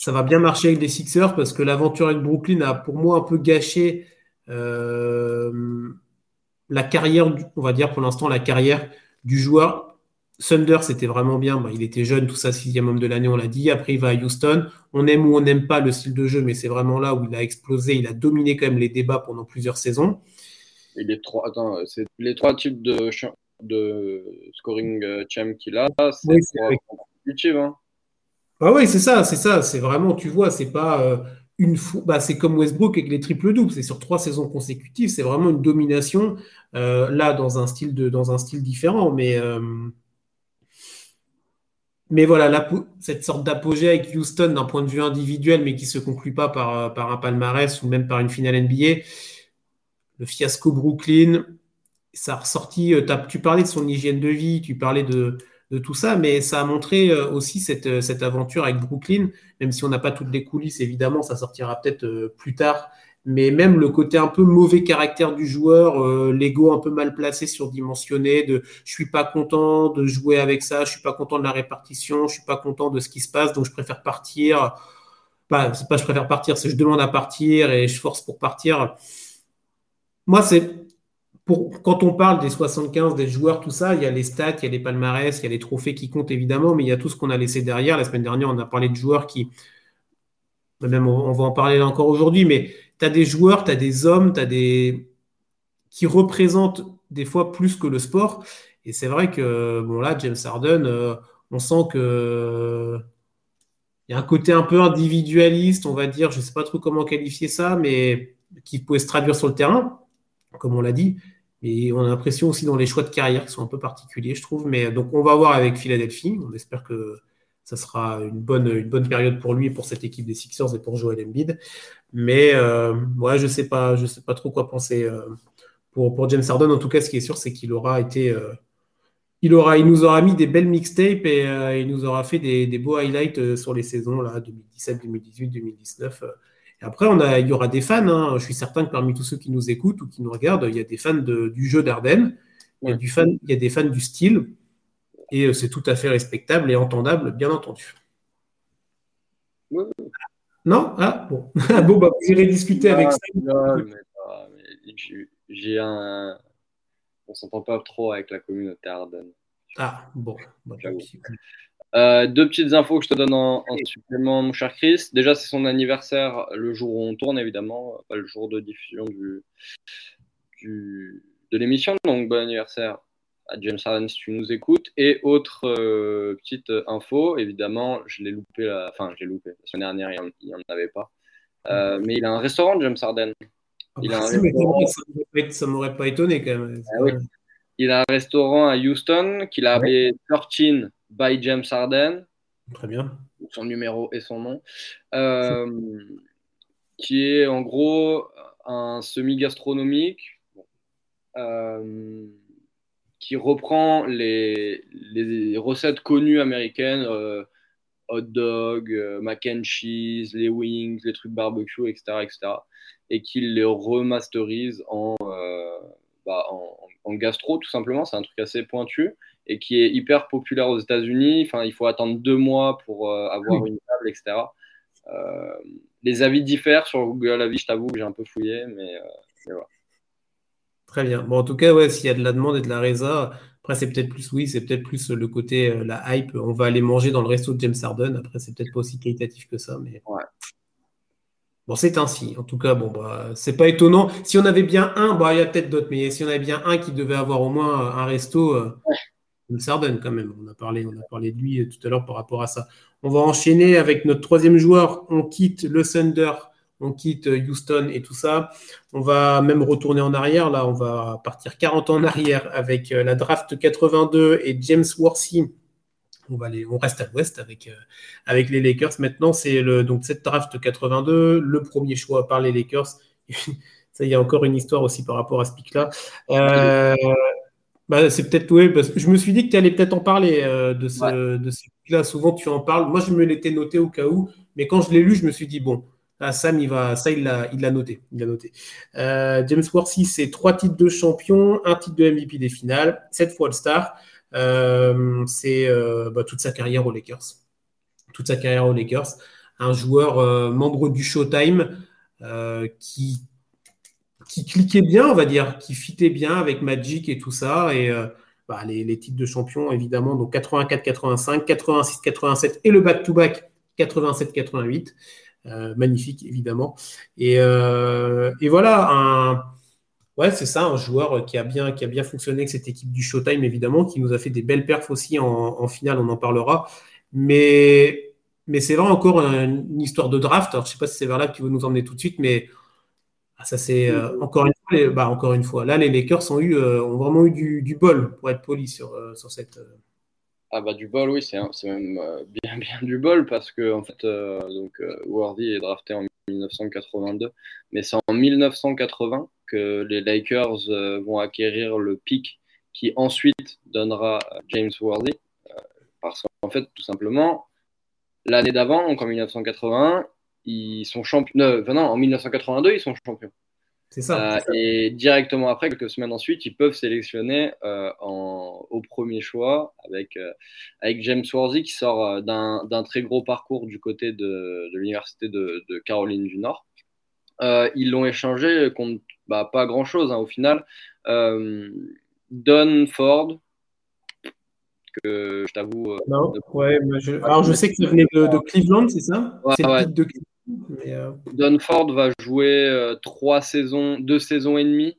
va bien marcher avec les Sixers parce que l'aventure avec Brooklyn a pour moi un peu gâché la carrière, on va dire pour l'instant la carrière du joueur. Thunder, c'était vraiment bien. Bah, il était jeune, tout ça, sixième homme de l'année, on l'a dit. Après, il va à Houston. On aime ou on n'aime pas le style de jeu, mais c'est vraiment là où il a explosé. Il a dominé quand même les débats pendant plusieurs saisons. Et les trois, attends, c'est les trois types de, de scoring euh, champ qu'il a, c'est oui, hein. Ah oui, c'est ça, c'est ça. C'est vraiment, tu vois, c'est pas. Euh, une bah, c'est comme Westbrook avec les triples doubles, c'est sur trois saisons consécutives, c'est vraiment une domination euh, là dans un style de dans un style différent, mais euh, mais voilà cette sorte d'apogée avec Houston d'un point de vue individuel, mais qui se conclut pas par par un palmarès ou même par une finale NBA. Le fiasco Brooklyn, ça a ressorti. Euh, tu parlais de son hygiène de vie, tu parlais de tout ça, mais ça a montré euh, aussi cette, euh, cette aventure avec Brooklyn, même si on n'a pas toutes les coulisses, évidemment, ça sortira peut-être plus tard, mais même le côté un peu mauvais caractère du joueur, l'ego un peu mal placé, surdimensionné, de je suis pas content de jouer avec ça, je suis pas content de la répartition, je suis pas content de ce qui se passe, donc je préfère partir. Pas, c'est pas je préfère partir, c'est je demande à partir et je force pour partir. Moi, c'est pour, quand on parle des 75, des joueurs, tout ça, il y a les stats, il y a les palmarès, il y a les trophées qui comptent évidemment, mais il y a tout ce qu'on a laissé derrière. La semaine dernière, on a parlé de joueurs qui, même on va en parler encore aujourd'hui, mais tu as des joueurs, tu as des hommes, tu as des qui représentent des fois plus que le sport. Et c'est vrai que bon là, James Harden, euh, on sent que il y a un côté un peu individualiste, on va dire, je ne sais pas trop comment qualifier ça, mais qui pouvait se traduire sur le terrain, comme on l'a dit. Et on a l'impression aussi dans les choix de carrière qui sont un peu particuliers, je trouve. Mais donc on va voir avec Philadelphie. On espère que ça sera une bonne, une bonne période pour lui, pour cette équipe des Sixers et pour Joel Embiid. Mais euh, je ne sais, pas, sais pas trop quoi penser euh, pour, James Harden. En tout cas, ce qui est sûr, c'est qu'il aura été. Euh, il, aura, il nous aura mis des belles mixtapes et euh, il nous aura fait des, des beaux highlights sur les saisons là, 2017, 2018, 2019. Et après, on a, il y aura des fans. Hein. Je suis certain que parmi tous ceux qui nous écoutent ou qui nous regardent, il y a des fans de, du jeu d'Arden. Il, du fan, il y a des fans du style. Et euh, c'est tout à fait respectable et entendable, bien entendu. Non? Ah, bon. bon, bah, vous irez discuter avec ça. J'ai un. On s'entend pas trop avec la communauté Arden. Ah, bon. Bah, euh, deux petites infos que je te donne en, supplément, mon cher Chris. Déjà, c'est son anniversaire le jour où on tourne, évidemment, pas le jour de diffusion du, du de l'émission. Donc, bon anniversaire à James Harden si tu nous écoutes. Et autre euh, petite info, évidemment, je l'ai loupé, la... enfin, je l'ai loupé. La semaine dernière, il n'y en, avait pas. Euh, mais il a un restaurant, James Harden. Ah il a un restaurant... Ça m'aurait pas étonné quand même. Ah il a un restaurant à Houston qu'il a appelé 13 by James Harden. Très bien. Son numéro et son nom. Euh, qui est en gros un semi-gastronomique. Euh, qui reprend les, les, recettes connues américaines, euh, hot dog, mac and cheese, les wings, les trucs barbecue, etc., etc., et qui les remasterise en, bah, en, en, gastro, tout simplement. C'est un truc assez pointu et qui est hyper populaire aux États-Unis. Enfin, il faut attendre deux mois pour avoir une table, etc. les avis diffèrent sur Google Avis, je t'avoue que j'ai un peu fouillé, mais, mais voilà. Très bien. Bon, en tout cas, ouais, s'il y a de la demande et de la résa, après, c'est peut-être plus, oui, c'est peut-être plus le côté, euh, la hype. On va aller manger dans le resto de James Harden. Après, c'est peut-être pas aussi qualitatif que ça, mais. Bon, c'est ainsi. En tout cas, bon, bah, c'est pas étonnant. Si on avait bien un, bah, il y a peut-être d'autres, mais si on avait bien un qui devait avoir au moins un resto, euh, Harden, quand même. On a parlé, on a parlé de lui tout à l'heure par rapport à ça. On va enchaîner avec notre troisième joueur. On quitte le Thunder on quitte Houston et tout ça. On va même retourner en arrière. Là, on va partir 40 ans en arrière avec euh, la draft 82 et James Worthy. On, va aller, on reste à l'ouest avec, euh, avec les Lakers. Maintenant, c'est le, donc cette draft 82, le premier choix par les Lakers. ça, il y a encore une histoire aussi par rapport à ce pic-là. Euh, bah, c'est peut-être oui, parce que je me suis dit que tu allais peut-être en parler de ce, de ce pic-là. Souvent, tu en parles. Moi, je me l'étais noté au cas où, mais quand je l'ai lu, je me suis dit bon, ah, Sam, il va, ça, il l'a, il l'a noté. Il l'a noté. Euh, James Worthy, c'est trois titres de champion, un titre de MVP des finales, sept fois le star. Euh, c'est euh, bah, toute sa carrière aux Lakers. Toute sa carrière aux Lakers. Un joueur membre du Showtime qui, qui cliquait bien, on va dire, qui fitait bien avec Magic et tout ça. Et bah, les, les, titres de champion, évidemment, donc 84-85, 86-87 et le back-to-back 87-88. Euh, magnifique évidemment. Et, euh, et voilà, un, ouais, c'est ça, un joueur qui a, bien, qui a bien fonctionné avec cette équipe du Showtime évidemment, qui nous a fait des belles perfs aussi en, finale, on en parlera. Mais, mais c'est vraiment encore une, histoire de draft. Alors je sais pas si c'est vers là que tu veux nous emmener tout de suite, mais ah, ça c'est euh, encore une fois, bah, encore une fois. Là, les Lakers ont eu, ont vraiment eu du, du, bol pour être poli sur, sur cette ah bah du bol, oui, c'est même euh, bien bien du bol parce que en fait, euh, donc euh, Worthy est drafté en 1982, mais c'est en 1980 que les Lakers vont acquérir le pic qui ensuite donnera James Worthy, parce qu'en fait, tout simplement, l'année d'avant, donc en 1981, ils sont champions. non, en 1982, ils sont champions. C'est ça, Et directement après, quelques semaines ensuite, ils peuvent sélectionner en, au premier choix avec, avec James Worthy qui sort d'un très gros parcours du côté de, de l'université de, de, Caroline du Nord. ils l'ont échangé contre bah, pas grand-chose hein, au final. Don Ford, que je t'avoue. Euh, non, ouais, je... alors je sais que ça venait de, Cleveland, c'est ça? Ouais, ouais. De... Euh, Don Ford va jouer euh, trois saisons, deux saisons et demie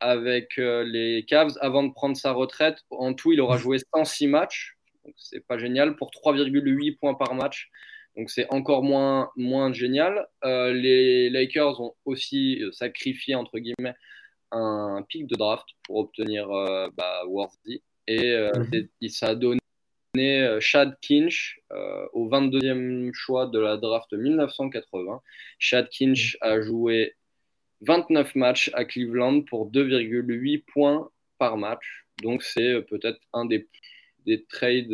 avec les Cavs avant de prendre sa retraite. En tout, il aura joué 106 matchs, donc c'est pas génial, pour 3,8 points par match. Donc c'est encore moins, moins génial. les Lakers ont aussi sacrifié, entre guillemets, un pic de draft pour obtenir bah, Worthy. Et euh, mhm. ça a donné euh, Chad Kinch euh, au 22e choix de la draft 1980. Chad Kinch mhm. a joué 29 matchs à Cleveland pour 2,8 points par match. Donc c'est peut-être un des, des trades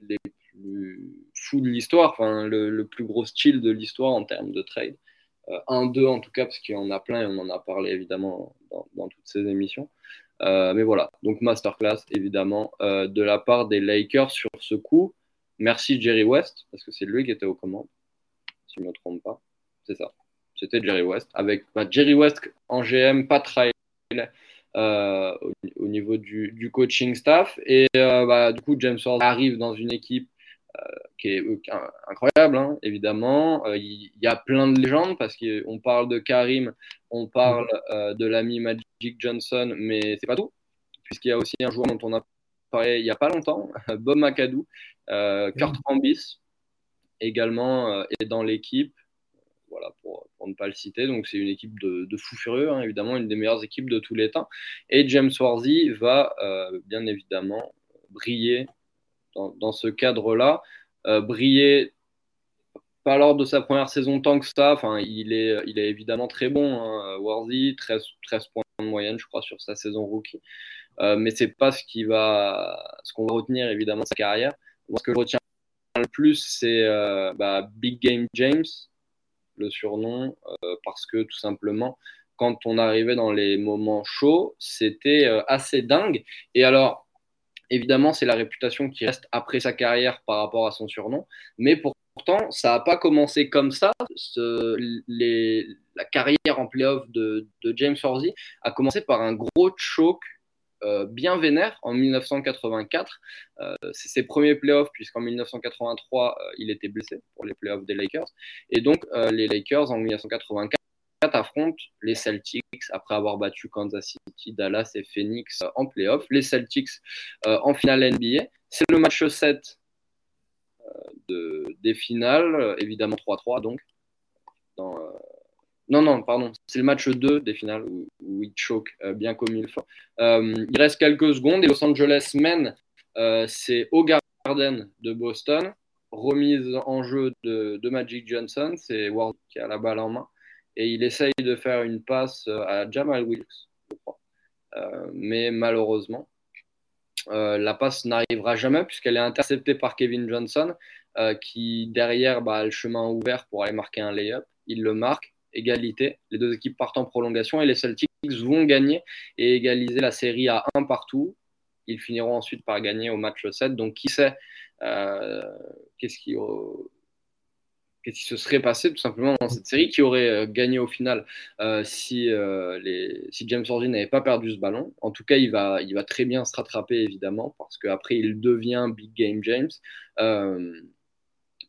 les fous de l'histoire, enfin le, plus gros style de l'histoire en termes de trade. un, deux en tout cas, parce qu'il y en a plein et on en a parlé évidemment dans, toutes ces émissions. Euh, mais voilà, donc masterclass évidemment euh, de la part des Lakers sur ce coup. Merci Jerry West, parce que c'est lui qui était aux commandes, si je ne me trompe pas. C'est ça, c'était Jerry West. Avec bah, Jerry West en GM, pas Riley euh, au, niveau du, coaching staff. Et bah, du coup, James Harden arrive dans une équipe qui est incroyable, hein, évidemment. Il y, a plein de légendes parce qu'on parle de Karim, on parle de l'ami Magic Johnson, mais c'est pas tout, puisqu'il y a aussi un joueur dont on a parlé il n'y a pas longtemps, Bob McAdoo, euh, Kurt Rambis également euh, est dans l'équipe. Voilà, pour, ne pas le citer. Donc, c'est une équipe de, de fous furieux, hein, évidemment, une des meilleures équipes de tous les temps. Et James Worthy va euh, bien évidemment briller dans, ce cadre-là. briller pas lors de sa première saison tant que ça. Enfin, il est, il est évidemment très bon, hein, Worthy, 13, 13 points de moyenne, je crois, sur sa saison rookie. Euh, mais c'est pas ce qui va, ce qu'on va retenir évidemment de sa carrière. ce que je retiens le plus, c'est euh, bah, Big Game James, le surnom, euh, parce que tout simplement, quand on arrivait dans les moments chauds, c'était assez dingue. Et alors, évidemment, c'est la réputation qui reste après sa carrière par rapport à son surnom, mais pour Pourtant, ça n'a pas commencé comme ça. la carrière en playoff de, de James Horsey a commencé par un gros choke euh, bien vénère en 1984. Euh, c'est ses premiers playoffs, puisqu'en 1983, euh, il était blessé pour les playoffs des Lakers. Et donc, les Lakers, en 1984, affrontent les Celtics après avoir battu Kansas City, Dallas et Phoenix en playoff. Les Celtics en finale NBA. C'est le match 7 des finales, évidemment 3-3 donc. Euh, non, non, pardon, c'est le match 2 des finales où, il choke euh, bien comme il faut. Euh, il reste quelques secondes et Los Angeles mène. c'est au Garden de Boston, remise en jeu de, Magic Johnson, c'est Ward qui a la balle en main et il essaye de faire une passe à Jamal Wilkes, je crois. mais malheureusement, euh, la passe n'arrivera jamais puisqu'elle est interceptée par Kevin Johnson euh, qui derrière bah, a le chemin ouvert pour aller marquer un lay-up. Il le marque, égalité. Les deux équipes partent en prolongation et les Celtics vont gagner et égaliser la série à un partout. Ils finiront ensuite par gagner au match 7. Donc qui sait euh, qu'est-ce qui qu'est-ce qui se serait passé tout simplement dans cette série qui aurait euh, gagné au final euh, si, euh, si James Harden n'avait pas perdu ce ballon. En tout cas, il va, très bien se rattraper évidemment parce qu'après il devient Big Game James.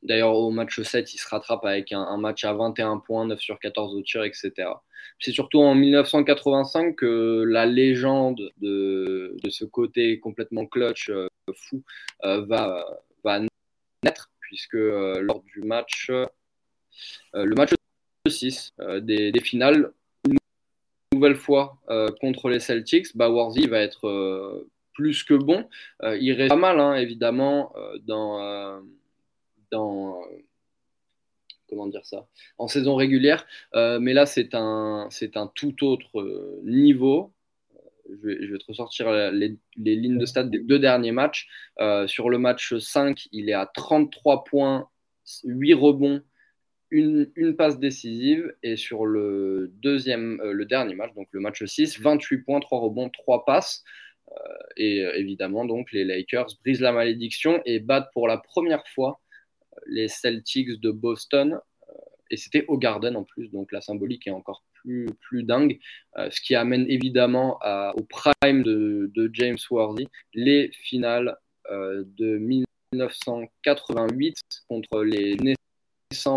D'ailleurs, au match 7, il se rattrape avec un, match à 21 points, 9 sur 14 au tir, etc. C'est surtout en 1985 que la légende de, ce côté complètement clutch, fou, va naître puisque euh, lors du match, euh, le match 6 euh, des, finales, une nouvelle fois contre les Celtics, bah, Warzy va être plus que bon. il reste pas mal, hein, évidemment, dans, dans comment dire ça, en saison régulière. mais là, c'est un, c'est un tout autre niveau je vais, te ressortir les, lignes de stade des deux derniers matchs. Euh, sur le match 5, il est à 33 points, 8 rebonds une, passe décisive et sur le deuxième, euh, le dernier match, donc le match 6, 28 points, 3 rebonds, 3 passes. Euh, et évidemment, donc les Lakers brisent la malédiction et battent pour la première fois les Celtics de Boston. Et c'était au Garden en plus, donc la symbolique est encore plus, plus dingue. ce qui amène évidemment au prime de, James Worthy, les finales de 1988 contre les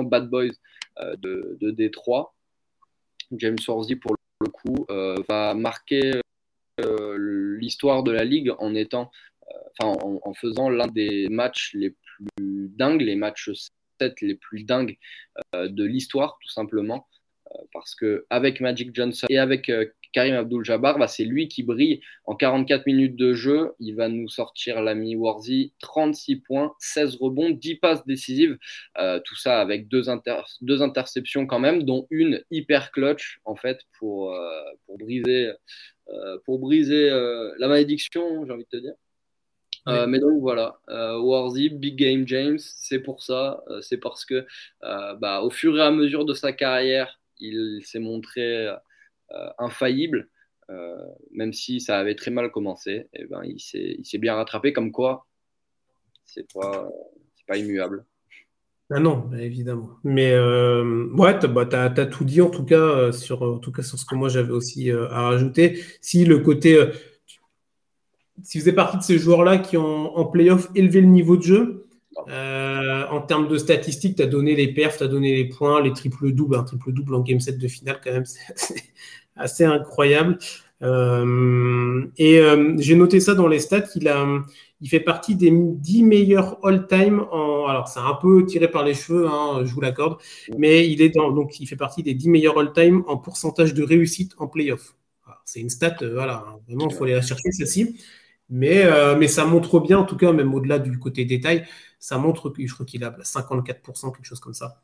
Bad Boys euh, de, de Détroit. James Worthy, pour le coup, euh, va marquer euh, l'histoire de la ligue en étant, en, faisant l'un des matchs les plus dingues, les matchs 7 les plus dingues de l'histoire, tout simplement parce que avec Magic Johnson et avec Karim Abdul-Jabbar, bah, c'est lui qui brille. En 44 minutes de jeu, il va nous sortir l'ami Warzy, 36 points, 16 rebonds, 10 passes décisives. Euh, tout ça avec deux, interceptions quand même, dont une hyper clutch en fait pour, euh, pour briser, euh, pour briser la malédiction, j'ai envie de te dire. Mais donc voilà, Warzy, Big Game James, c'est pour ça, c'est parce que bah, au fur et à mesure de sa carrière, il s'est montré euh, infaillible, euh, même si ça avait très mal commencé, et eh ben, il s'est bien rattrapé, comme quoi c'est pas, pas immuable. Ah non, bah, évidemment. Mais euh, ouais, tu as, bah, tout dit en tout cas, sur, en tout cas sur ce que moi j'avais aussi à rajouter. Si le côté. Si vous êtes partie de ces joueurs-là qui ont en playoff élevé le niveau de jeu, en termes de statistiques, tu as donné les perfs, tu as donné les points, les triples-doubles. Un triple-double en game set de finale, quand même, c'est assez incroyable. Euh, et euh, j'ai noté ça dans les stats, il, a, il fait partie des 10 meilleurs all-time en. Alors, c'est un peu tiré par les cheveux, hein, je vous l'accorde, mais il, est dans, donc, il fait partie des 10 meilleurs all-time en pourcentage de réussite en playoff. C'est une stat, euh, voilà, hein, vraiment, il faut aller la chercher, celle-ci. Mais, mais ça montre bien, en tout cas, même au-delà du côté détail, ça montre que je crois qu'il a 54%, quelque chose comme ça.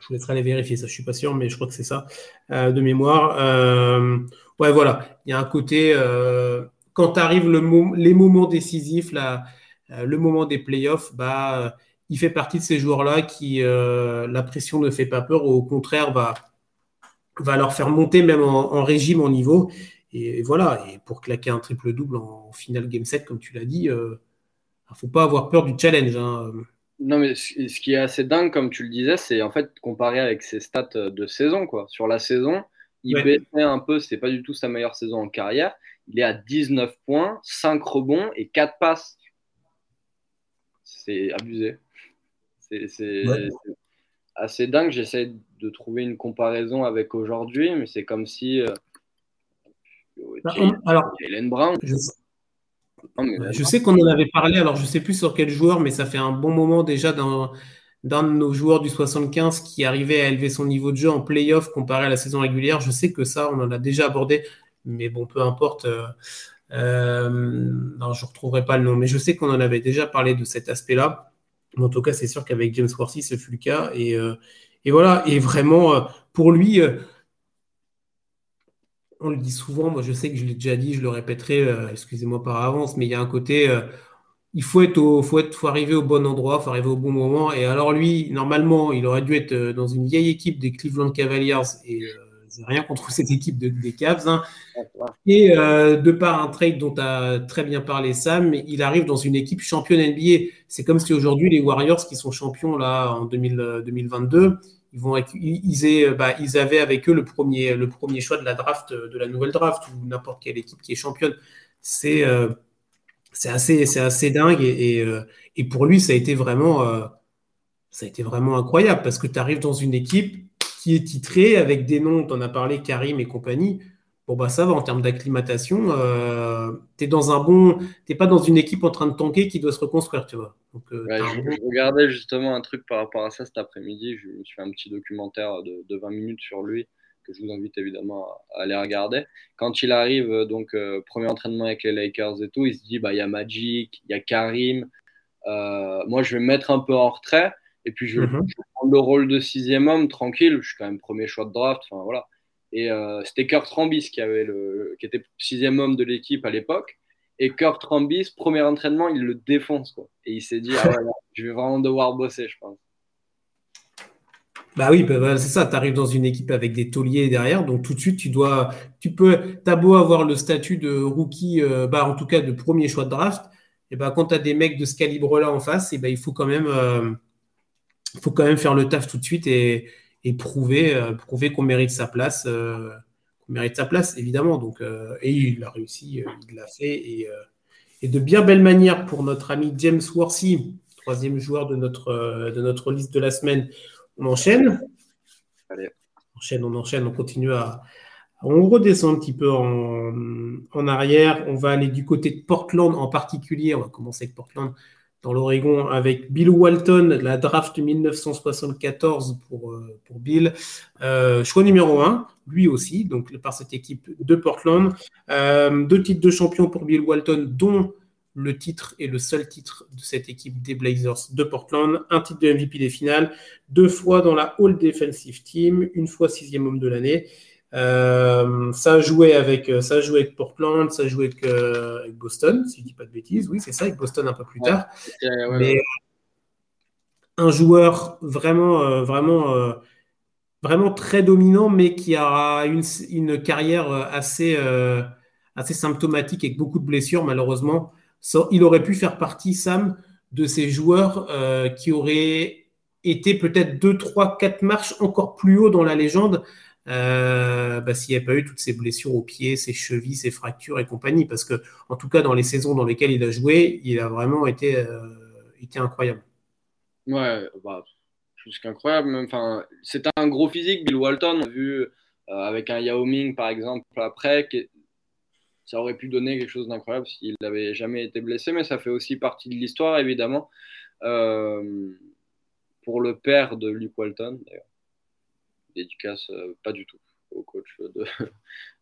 Je vous laisserai aller vérifier ça, je suis pas sûr, mais je crois que c'est ça euh, de mémoire. Euh, ouais, voilà, il y a un côté euh, quand arrive le les moments décisifs, le moment des playoffs, bah, il fait partie de ces joueurs-là qui la pression ne fait pas peur, au contraire va va leur faire monter même en, régime en niveau. Et, voilà, et pour claquer un triple double en, finale game 7, comme tu l'as dit, il ne faut pas avoir peur du challenge. Hein. Non, mais ce qui est assez dingue, comme tu le disais, c'est en fait comparé avec ses stats de saison. Quoi. Sur la saison, il baissait un peu, c'est pas du tout sa meilleure saison en carrière. Il est à 19 points, 5 rebonds et 4 passes. C'est abusé. C'est assez dingue. J'essaie de trouver une comparaison avec aujourd'hui, mais c'est comme si. Euh, bah, alors, Brown. Je sais qu'on en avait parlé, alors je ne sais plus sur quel joueur, mais ça fait un bon moment déjà d'un, d'un de nos joueurs du 75 qui arrivait à élever son niveau de jeu en playoff comparé à la saison régulière. Je sais que ça, on en a déjà abordé, mais bon, peu importe. Euh, euh, non, je ne retrouverai pas le nom, mais je sais qu'on en avait déjà parlé de cet aspect-là. En tout cas, c'est sûr qu'avec James Worthy, ce fut le cas. Et, euh, et voilà, et vraiment, pour lui, on le dit souvent, moi je sais que je l'ai déjà dit, je le répéterai, euh, excusez-moi par avance, mais il y a un côté, euh, il faut être au, arriver au bon endroit, faut arriver au bon moment. Et alors lui, normalement, il aurait dû être euh, dans une vieille équipe des Cleveland Cavaliers et rien contre cette équipe des Cavs. Hein. Et de par un trade dont tu as très bien parlé Sam, il arrive dans une équipe championne NBA. C'est comme si aujourd'hui les Warriors qui sont champions là en 2022 ils, bah, ils, avaient avec eux le premier, choix de la draft, de la nouvelle draft, ou n'importe quelle équipe qui est championne. C'est euh, assez, assez dingue. Et, euh, pour lui, ça a été vraiment, euh, ça a été vraiment incroyable parce que tu arrives dans une équipe qui est titrée avec des noms, tu en as parlé, Karim et compagnie. Bon, bah ça va en termes d'acclimatation. Euh, tu es dans un bon. T'es pas dans une équipe en train de tanker qui doit se reconstruire, tu vois. Donc, euh, je, regardais justement un truc par rapport à ça cet après-midi. Je me suis fait un petit documentaire de, de, 20 minutes sur lui que je vous invite évidemment à, aller regarder. Quand il arrive, euh, donc, euh, premier entraînement avec les Lakers et tout, il se dit bah, il y a Magic, il y a Karim. moi, je vais me mettre un peu en retrait et puis je, mm-hmm. je vais prendre le rôle de sixième homme tranquille. Je suis quand même premier choix de draft. Enfin, voilà. Et euh, c'était Kurt Rambis qui, avait le, qui était sixième homme de l'équipe à l'époque. Et Kurt Rambis, premier entraînement, il le défonce. Et il s'est dit, ah je vais vraiment devoir bosser, je pense. Bah oui, bah, c'est ça. Tu arrives dans une équipe avec des tauliers derrière, donc tout de suite, tu dois, tu peux, t'as beau avoir le statut de rookie, euh, bah en tout cas de premier choix de draft, et bah quand tu as des mecs de ce calibre-là en face, et bah, il faut quand même, euh, faut quand même faire le taf tout de suite et, prouver, euh, prouver qu'on mérite sa place, qu'on mérite sa place évidemment. Donc, et il a réussi, il l'a fait et, et, de bien belle manière pour notre ami James Worthy, troisième joueur de notre, de notre liste de la semaine. On enchaîne? Allez. On enchaîne, on enchaîne, on continue à. On redescend un petit peu en, arrière. On va aller du côté de Portland en particulier. On va commencer avec Portland dans l'Oregon avec Bill Walton, la draft 1974 pour, euh, pour Bill. Euh, choix numéro 1, lui aussi, donc par cette équipe de Portland. Euh, deux titres de champion pour Bill Walton, dont le titre est le seul titre de cette équipe des Blazers de Portland, un titre de MVP des finales, deux fois dans la All Defensive Team, une fois sixième homme de l'année. Euh, ça a joué avec ça a joué avec Portland, ça a joué avec, euh, Boston, si je dis pas de bêtises. Oui, c'est ça, avec Boston un peu plus tard. Mais un joueur vraiment, euh, vraiment, vraiment très dominant, mais qui a une, une carrière assez, assez symptomatique avec beaucoup de blessures, malheureusement il aurait pu faire partie, Sam, de ces joueurs euh, qui auraient été peut-être 2, 3, 4 marches encore plus haut dans la légende euh, bah, s'il n'y avait pas eu toutes ces blessures aux pieds, ces chevilles, ces fractures et compagnie. Parce que, en tout cas, dans les saisons dans lesquelles il a joué, il a vraiment été, euh, incroyable. Ouais, bah, plus qu'incroyable. Enfin, c'est un gros physique, Bill Walton. Vu avec un Yao Ming, par exemple, après, ça aurait pu donner quelque chose d'incroyable s'il n'avait jamais été blessé, mais ça fait aussi partie de l'histoire, évidemment. Euh, pour le père de Luke Walton, d'ailleurs. Dédicace euh, pas du tout au coach de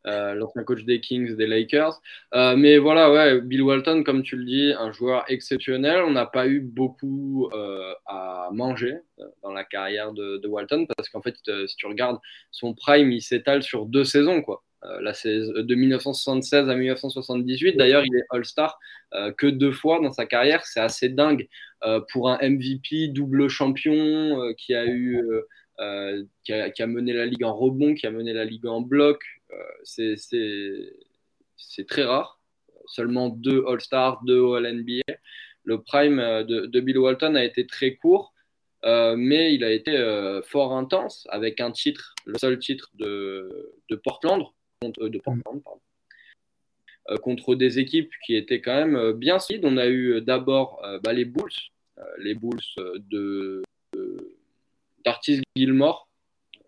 euh, l'ancien coach des Kings, des Lakers. mais voilà, ouais, Bill Walton, comme tu le dis, un joueur exceptionnel. On n'a pas eu beaucoup à manger dans la carrière de, Walton parce qu'en fait, si tu regardes son prime, il s'étale sur deux saisons, quoi. Euh, la de 1976 à 1978. D'ailleurs, il est All-Star euh, que deux fois dans sa carrière. C'est assez dingue euh, pour un MVP double champion qui a eu qui a, mené la ligue en rebond, qui a mené la ligue en bloc. c'est très rare. Seulement deux All-Stars, deux All-NBA. Le prime de, Bill Walton a été très court, mais il a été fort intense avec un titre, le seul titre de, Portland, contre, euh, des équipes qui étaient quand même euh, bien solides. On a eu euh, d'abord bah, les Bulls, les Bulls de, d'Artis Gilmore,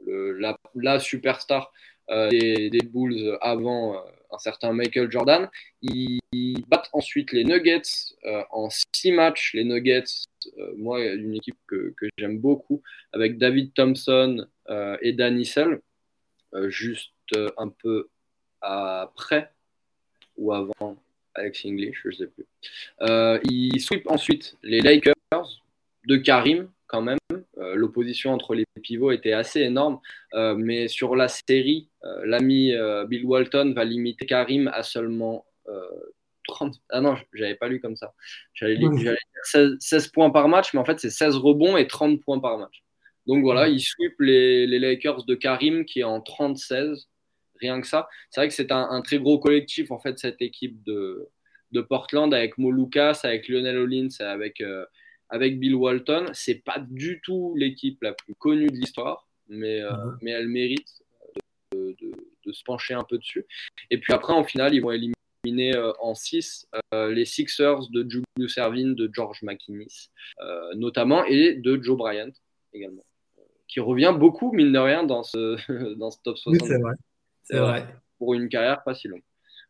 la, superstar des, des, Bulls avant un certain Michael Jordan. Ils, battent ensuite les Nuggets en six matchs. Les Nuggets, moi, une équipe que, j'aime beaucoup, avec David Thompson et Dan Issel. juste un peu après ou avant Alex English, je ne sais plus. Euh, il sweep ensuite les Lakers de Karim, quand même. Euh, l'opposition entre les pivots était assez énorme, euh, mais sur la série, l'ami Bill Walton va limiter Karim à seulement 30. Ah non, j'avais pas lu comme ça. J'allais dire 16, points par match, mais en fait, c'est 16 rebonds et 30 points par match. Donc voilà, il sweep les, les Lakers de Karim qui est en 30-16 rien que ça. C'est vrai que c'est un, très gros collectif, en fait, cette équipe de, de Portland avec Mo Lucas, avec Lionel Hollins, avec, euh, avec Bill Walton. C'est pas du tout l'équipe la plus connue de l'histoire, mais, euh, mhm. mais elle mérite de, de, se pencher un peu dessus. Et puis après, en finale, ils vont éliminer euh, en 6 les Sixers de Julius Erving, de George McInnes, notamment, et de Joe Bryant également qui revient beaucoup, mine de rien, dans ce, dans ce top 60. c'est vrai. C'est vrai. Pour une carrière pas si longue.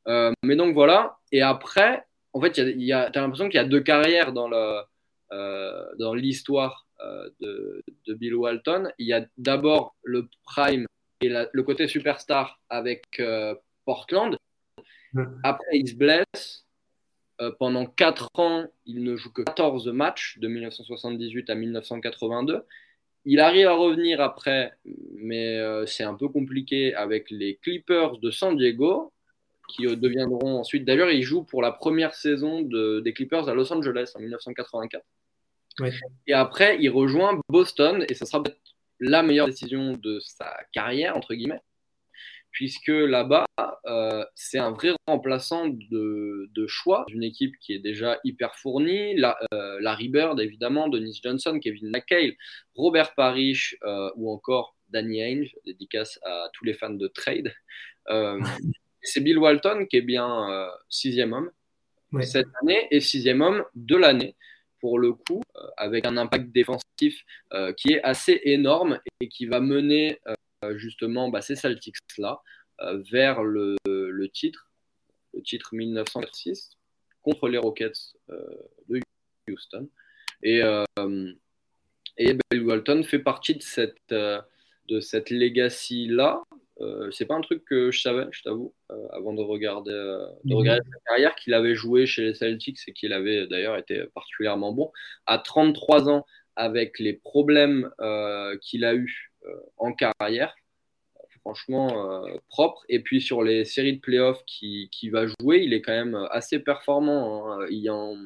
Euh, mais donc voilà. Et après, en fait, tu as l'impression qu'il y a deux carrières dans le, euh, dans l'histoire euh, de, de, Bill Walton. Il y a d'abord le prime et le côté superstar avec Portland. Après, il se blesse. pendant 4 ans, il ne joue que 14 matchs de 1978 à 1982. Il arrive à revenir après, mais euh, c'est un peu compliqué avec les Clippers de San Diego, qui euh, deviendront ensuite. D'ailleurs, il joue pour la première saison des Clippers à Los Angeles en 1984. Et après, il rejoint Boston, et ça sera la meilleure décision de sa carrière, entre guillemets, puisque là-bas, euh, c'est un vrai remplaçant de, choix d'une équipe qui est déjà hyper fournie. La, euh, Larry Bird, évidemment, Dennis Johnson, Kevin McHale, Robert Parrish euh, ou encore Danny Ainge, dédicace à tous les fans de trade. c'est Bill Walton qui est bien sixième homme cette année et sixième homme de l'année pour le coup, avec un impact défensif qui est assez énorme et qui va mener euh, justement bah, ces Celtics-là euh, vers le, titre, le titre 1906 contre les Rockets euh, de Houston. Et, et Bill Walton fait partie de cette, de cette legacy-là. Euh, c'est pas un truc que je savais, je t'avoue, avant de regarder, de mhm. regarder sa carrière, qu'il avait joué chez les Celtics et qu'il avait d'ailleurs été particulièrement bon. À 33 ans, avec les problèmes qu'il a eu en carrière, franchement euh, propre. Et puis sur les séries de playoffs qui, qui va jouer, il est quand même assez performant. Hein. Il, en,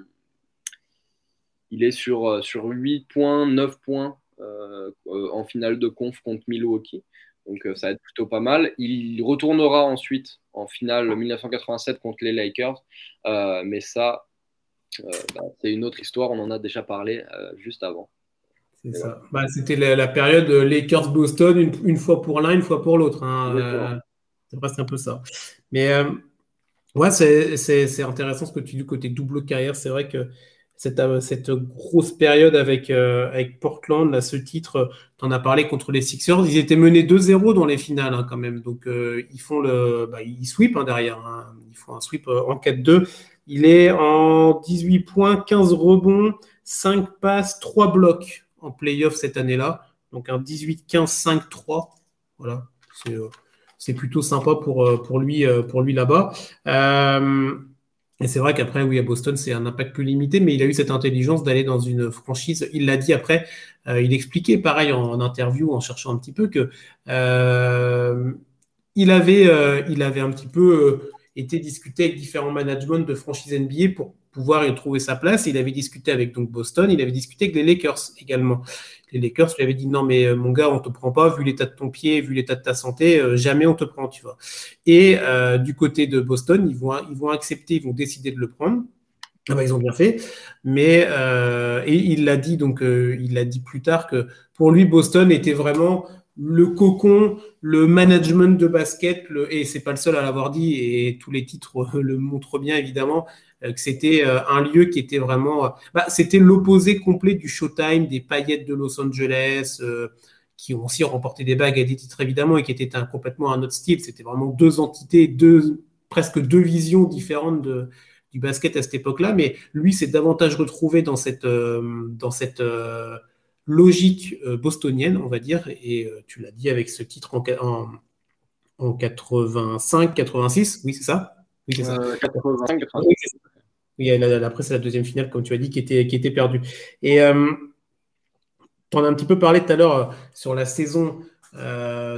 il, est sur, euh, sur 8 points, 9 points euh, en finale de conf contre Milwaukee. Donc ça va être plutôt pas mal. Il retournera ensuite en finale 1987 contre les Lakers. mais ça, bah, c'est une autre histoire. On en a déjà parlé juste avant. C'est ça. Bah, c'était la, période Lakers-Boston, une, fois pour l'un, une fois pour l'autre. Hein. Euh, c'est presque un peu ça. Mais euh, ouais, c'est intéressant ce que tu dis côté double carrière. C'est vrai que cette, euh, cette, grosse période avec, avec Portland, ce titre, tu en as parlé contre les Sixers. Ils étaient menés 2-0 dans les finales hein, quand même. Donc ils font le. Bah, ils sweep hein, derrière. Ils font un sweep en 4-2. Il est en 18 points, 15 rebonds, 5 passes, 3 blocs en playoff cette année-là. Donc un 18-15-5-3. Voilà. Euh, c'est plutôt sympa euh, euh, pour lui là-bas. Et c'est vrai qu'après, oui, à Boston, c'est un impact plus limité, mais il a eu cette intelligence d'aller dans une franchise. Il l'a dit après, il expliquait pareil en, interview, en cherchant un petit peu, que il, avait, il avait un petit peu été discuté avec différents managements de franchises NBA pour pouvoir y trouver sa place. Il avait discuté avec donc Boston, il avait discuté avec les Lakers également. Les Lakers lui avaient dit non mais euh, mon gars on te prend pas vu l'état de ton pied, vu l'état de ta santé, euh, jamais on te prend, tu vois. Et euh, du côté de Boston, ils vont ils vont accepter, ils vont décider de le prendre. Ah bah, ils ont bien fait, mais et il l'a dit donc il l'a dit plus tard que pour lui Boston était vraiment le cocon, le management de basket, le, et c'est pas le seul à l'avoir dit, et tous les titres le montrent bien évidemment, que c'était euh, un lieu qui était vraiment, euh, bah, c'était l'opposé complet du Showtime, des paillettes de Los Angeles, qui ont aussi remporté des bagues à des titres évidemment, et qui étaient un, complètement un autre style. C'était vraiment deux entités, deux, presque deux visions différentes de, du basket à cette époque-là, mais lui s'est davantage retrouvé dans cette, dans cette logique euh, bostonienne, on va dire, et euh, tu l'as dit avec ce titre en, en, en 85, 86, oui, c'est ça? Oui, c'est ça. 85, euh, Oui, après, c'est la deuxième finale, comme tu as dit, qui était, qui était perdue. Et tu en as un petit peu parlé tout à l'heure sur la saison.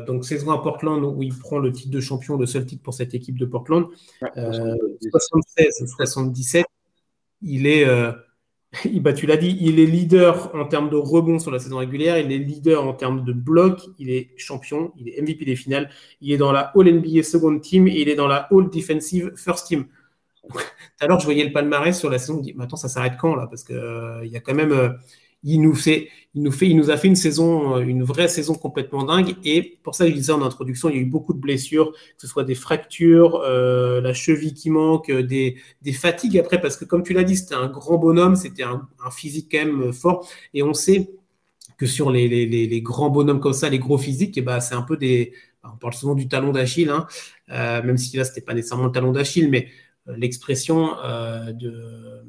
donc saison à Portland où il prend le titre de champion, le seul titre pour cette équipe de Portland. 76-77, il est bah, tu l'as dit, il est leader en termes de rebond sur la saison régulière, il est leader en termes de bloc, il est champion, il est MVP des finales, il est dans la All NBA Second Team et il est dans la All Defensive First Team. Tout à l'heure, je voyais le palmarès sur la saison, je me mais attends, ça s'arrête quand là? Parce qu'il euh, il y a quand même. Euh, il nous fait, il nous fait, il nous a fait une saison, euh, une vraie saison complètement dingue. Et pour ça, je disais en introduction, il y a eu beaucoup de blessures, que ce soit des fractures, euh, la cheville qui manque, des, fatigues après, parce que comme tu l'as dit, c'était un grand bonhomme, c'était un, physique quand même fort. Et on sait que sur les, grands bonhommes comme ça, les gros physiques, ben, c'est un peu des, on parle souvent du talon d'Achille, hein, même si là, c'était pas nécessairement le talon d'Achille, mais l'expression euh, de,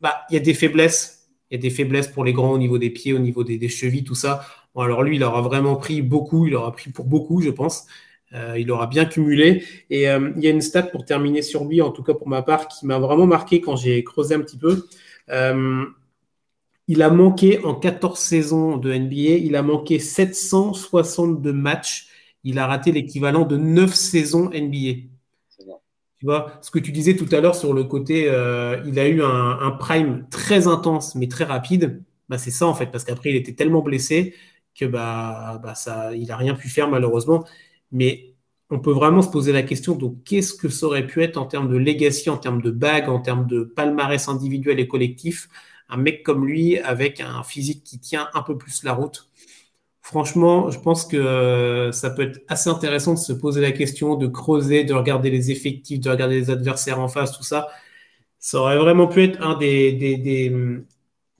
bah, il y a des faiblesses il y a des faiblesses pour les grands au niveau des pieds, au niveau des, chevilles, tout ça. Alors lui, il aura vraiment pris beaucoup, il aura pris pour beaucoup, je pense. Euh, il aura bien cumulé. Et euh, il y a une stat pour terminer sur lui, en tout cas pour ma part, qui m'a vraiment marqué quand j'ai creusé un petit peu. Il a manqué en 14 saisons de NBA, il a manqué 762 matchs. Il a raté l'équivalent de 9 saisons NBA. Tu vois, ce que tu disais tout à l'heure sur le côté, euh, il a eu un, prime très intense mais très rapide. Bah, c'est ça en fait, parce qu'après il était tellement blessé que bah, bah ça, il n'a rien pu faire malheureusement. Mais on peut vraiment se poser la question donc qu'est-ce que ça aurait pu être en termes de legacy, en termes de bague, en termes de palmarès individuel et collectif, un mec comme lui avec un physique qui tient un peu plus la route. Franchement, je pense que euh, ça peut être assez intéressant de se poser la question, de creuser, de regarder les effectifs, de regarder les adversaires en face, tout ça. Ça aurait vraiment pu être un des, des,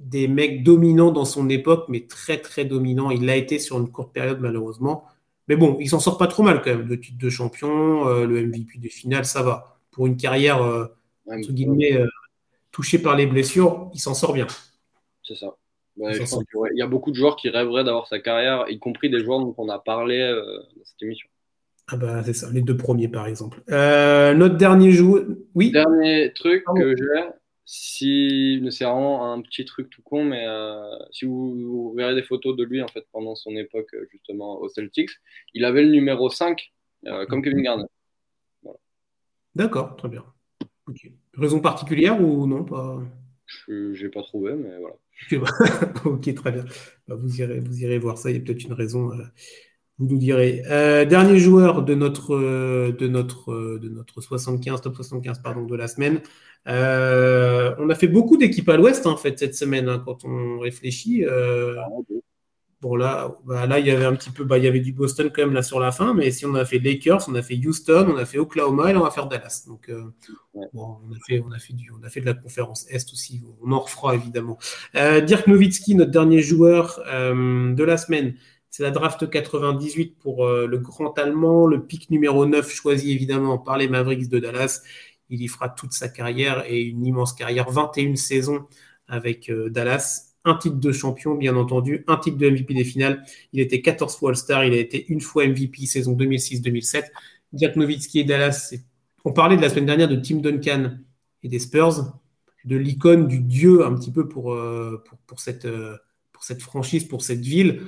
des, mecs dominants dans son époque, mais très très dominant. Il l'a été sur une courte période malheureusement. Mais bon, il s'en sort pas trop mal quand même. Le titre de champion, euh, le MVP des finales, ça va. Pour une carrière, euh, entre guillemets, touchée par les blessures, il s'en sort bien. C'est ça il y a beaucoup de joueurs qui rêveraient d'avoir sa carrière, y compris des joueurs dont on a parlé euh, dans cette émission. Ah bah c'est ça, les deux premiers par exemple. Euh, notre dernier joueur, oui. Dernier truc que j'ai, si c'est vraiment un petit truc tout con, mais euh, si vous, verrez des photos de lui en fait pendant son époque justement au Celtics, il avait le numéro 5 comme Kevin Garnett. D'accord, très bien. Raison particulière ou non pas? Je n'ai pas trouvé, mais voilà. ok, très bien. Bah, vous, irez, vous irez voir ça, il y a peut-être une raison. Euh, vous nous direz. Euh, dernier joueur de notre, euh, de, notre, de notre 75, top 75 pardon, de la semaine. on a fait beaucoup d'équipes à l'ouest en fait cette semaine hein, quand on réfléchit. Ah, Là, bah, là, il y avait un petit peu, bah, il y avait du Boston quand même là sur la fin, mais si on a fait Lakers, on a fait Houston, on a fait Oklahoma et on va faire Dallas. Donc, euh, bon, on a fait, on a fait du, on a fait de la conférence Est aussi. On en refera évidemment. Euh, Dirk Nowitzki, notre dernier joueur euh, de la semaine. C'est la draft 98 pour le grand allemand, le pic numéro 9 choisi évidemment par les Mavericks de Dallas. Il y fera toute sa carrière et une immense carrière, 21 saisons avec Dallas un titre de champion, bien entendu, un titre de MVP des finales. Il était 14 fois All-Star, il a été une fois MVP saison 2006-2007. Dirk Nowitzki et Dallas, on parlait de la semaine dernière de Tim Duncan et des Spurs, de l'icône du dieu un petit peu pour, euh, pour, cette, euh, pour cette franchise, pour cette ville.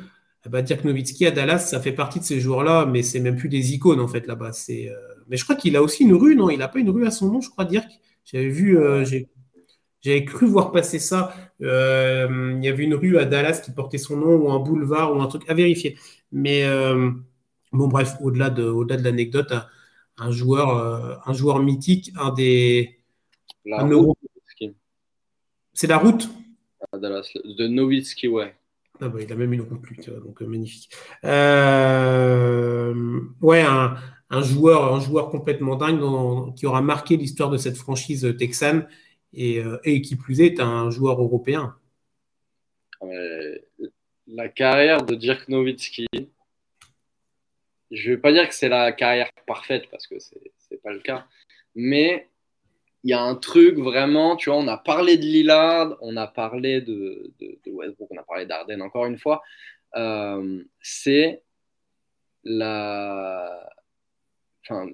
Eh ben, Dirk Nowitzki à Dallas, ça fait partie de ces joueurs-là, mais c'est même plus des icônes en fait là-bas. Euh, mais je crois qu'il a aussi une rue, non? Il n'a pas une rue à son nom, je crois, Dirk? J'avais vu, j'ai j'avais cru voir passer ça. Euh, il y avait une rue à Dallas qui portait son nom ou un boulevard ou un truc à vérifier. Mais euh, bon, bref, au-delà de, au de l'anecdote, un, joueur, euh, un joueur mythique, un des. C'est la route? À Dallas, de Nowitzki, ouais. Ah bah, il a même une route, lui, donc magnifique. ouais, un, un, joueur, un joueur complètement dingue qui aura marqué l'histoire de cette franchise texane euh, et, qui plus est un joueur européen. la carrière de Dirk Nowitzki, je ne vais pas dire que c'est la carrière parfaite parce que ce n'est pas le cas, mais il y a un truc vraiment, tu vois, on a parlé de Lillard, on a parlé de, Westbrook, on a parlé d'Arden encore une fois, euh, c'est la. Enfin,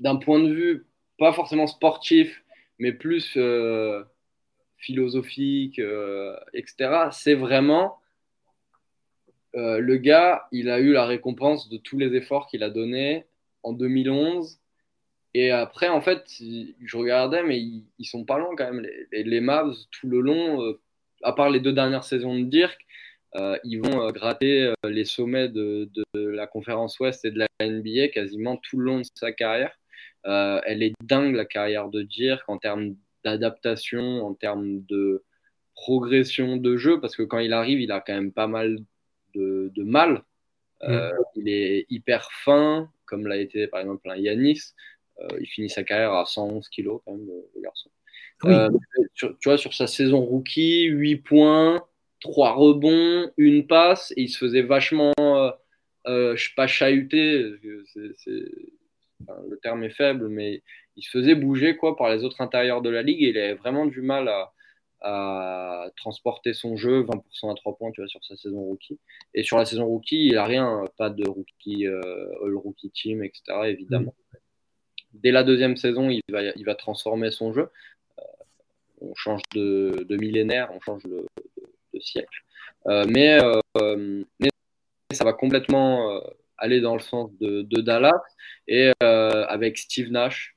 d'un point de vue pas forcément sportif, mais plus euh, philosophique, euh, etc. C'est vraiment euh, le gars, il a eu la récompense de tous les efforts qu'il a donnés en 2011. Et après, en fait, je regardais, mais ils, sont pas longs quand même. Les, les, Mavs, tout le long, à part les deux dernières saisons de Dirk, ils vont gratter les sommets de, la conférence Ouest et de la NBA quasiment tout le long de sa carrière. Euh, elle est dingue la carrière de Dirk en termes d'adaptation, en termes de progression de jeu, parce que quand il arrive, il a quand même pas mal de, mal. Euh, mm. Il est hyper fin, comme l'a été par exemple un Yanis. Euh, il finit sa carrière à 111 kilos quand même, le garçon. tu vois, sur sa saison rookie, 8 points, 3 rebonds, une passe, et il se faisait vachement, je sais pas, chahuter. C'est le terme est faible, mais il se faisait bouger quoi, par les autres intérieurs de la ligue et il avait vraiment du mal à, transporter son jeu, 20% à 3 points tu vois, sur sa saison rookie. Et sur la saison rookie, il n'a rien, pas de rookie, euh, all rookie team, etc. évidemment. Mm. Dès la deuxième saison, il va, il va transformer son jeu. Euh, on change de, millénaire, on change de, siècle. Euh, mais, mais, ça va complètement aller dans le sens de, Dallas et euh, avec Steve Nash,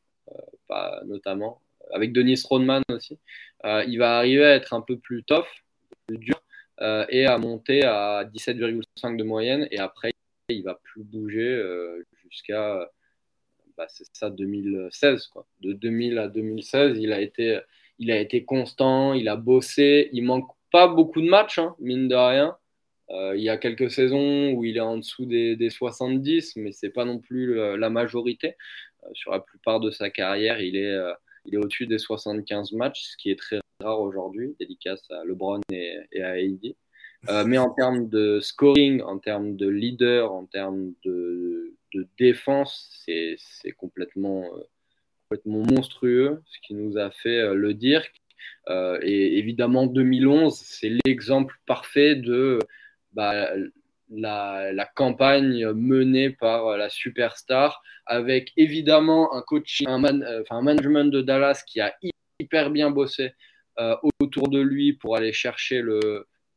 euh, notamment, avec Denis Rodman aussi. Euh, il va arriver à être un peu plus tough, plus dur. et a monté à 17,5 de moyenne. Et après, il va plus bouger jusqu'à bah, c'est ça 2016 quoi. De 2000 à 2016, il a été il a été constant, il a bossé, il manque pas beaucoup de matchs hein, mine de rien. Euh, il y a quelques saisons où il est en dessous des, 70, mais c'est pas non plus la majorité. Euh, sur la plupart de sa carrière, il est, euh, il est au-dessus des 75 matchs, ce qui est très rare aujourd'hui, dédicace à LeBron et, à AD. mais en termes de scoring, en termes de leader, en termes de, de défense, c'est complètement, complètement monstrueux ce qui nous a fait le Dirk. et évidemment, 2011, c'est l'exemple parfait de bah, la, campagne menée par la superstar, avec évidemment un coaching, un, euh, management de Dallas qui a hyper bien bossé euh, autour de lui pour aller chercher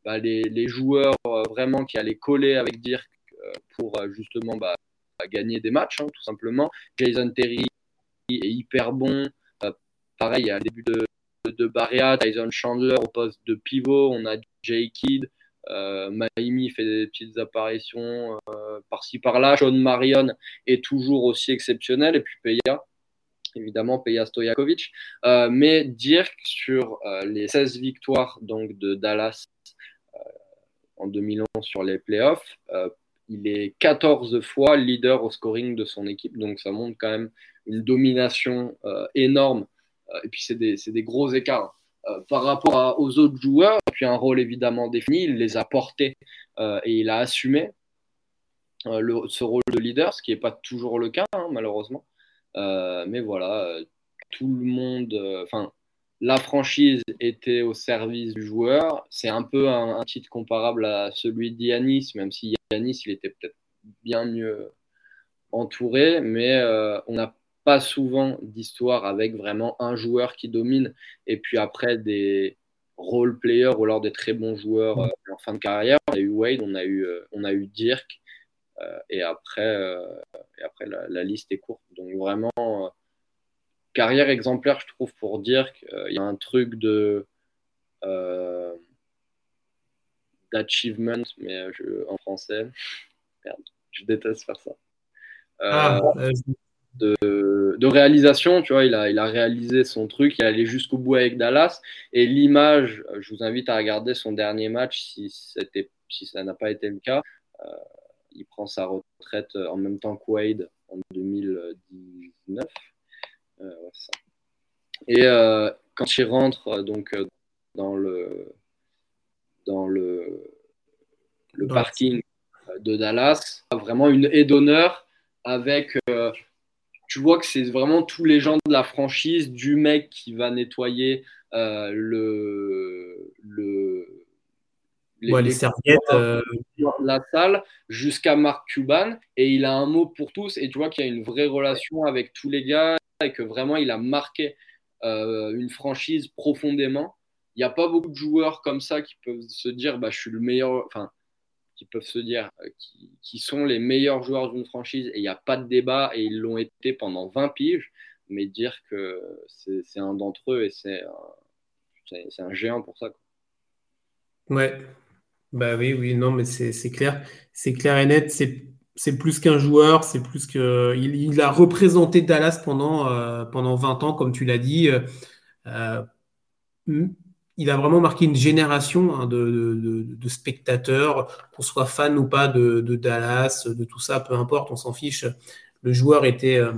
bah, les, joueurs euh, vraiment qui allaient coller avec Dirk pour justement bah, gagner des matchs, hein, tout simplement. Jason Terry est hyper bon. pareil, à début de, de Tyson Chandler au poste de pivot, on a Jay Kidd. Euh, fait des petites apparitions euh, par-ci par-là. Sean Marion est toujours aussi exceptionnel. Et puis Peya, évidemment, Peya Stojakovic. Euh, mais Dirk, sur les 16 victoires donc, de Dallas en 2011 sur les playoffs, il est 14 fois leader au scoring de son équipe. Donc ça montre quand même une domination énorme. et puis c'est des, gros écarts. Euh, par rapport aux autres joueurs, puis un rôle évidemment défini, il les a portés euh, et il a assumé euh, ce rôle de leader, ce qui n'est pas toujours le cas, hein, malheureusement. mais voilà, tout le monde, enfin, la franchise était au service du joueur. C'est un peu un, titre comparable à celui d'Yanis, même si Yanis, il était peut-être bien mieux entouré, mais on a pas souvent d'histoire avec vraiment un joueur qui domine et puis après des role players ou alors des très bons joueurs euh, en fin de carrière. On a eu Wade, on a eu, euh, on a eu Dirk euh, et après, et après la, liste est courte. Donc vraiment, carrière exemplaire, je trouve, pour Dirk. Il y a un truc de d'achievement, mais en français. Merde, je déteste faire ça. Ah, de, réalisation. Tu vois, il a, il a réalisé son truc, il est allé jusqu'au bout avec Dallas. Et l'image, je vous invite à regarder son dernier match si, c'était, si ça n'a pas été le cas. Euh, il prend sa retraite en même temps que Wade en 2019. Euh, Et euh, quand il rentre donc dans le dans le, le parking de Dallas, vraiment une haie d'honneur avec tu vois que c'est vraiment tous les gens de la franchise, du mec qui va nettoyer euh, le, le les, serviettes, euh. la salle, jusqu'à Mark Cuban, et il a un mot pour tous, et tu vois qu'il y a une vraie relation avec tous les gars, et que vraiment il a marqué euh, une franchise profondément. Il n'y a pas beaucoup de joueurs comme ça qui peuvent se dire, bah, je suis le meilleur, enfin, peuvent se dire euh, qui, sont les meilleurs joueurs d'une franchise et il n'y a pas de débat et ils l'ont été pendant 20 piges, mais dire que c'est un d'entre eux et c'est un géant pour ça. Ouais, bah oui, oui, non, mais c'est clair, c'est clair et net, c'est plus qu'un joueur, c'est plus que. Il, a représenté Dallas pendant, euh, pendant 20 ans, comme tu l'as dit. Euh, il a vraiment marqué une génération hein, de, spectateurs, qu'on soit fan ou pas de, Dallas, de tout ça, peu importe, on s'en fiche. Le joueur était, euh,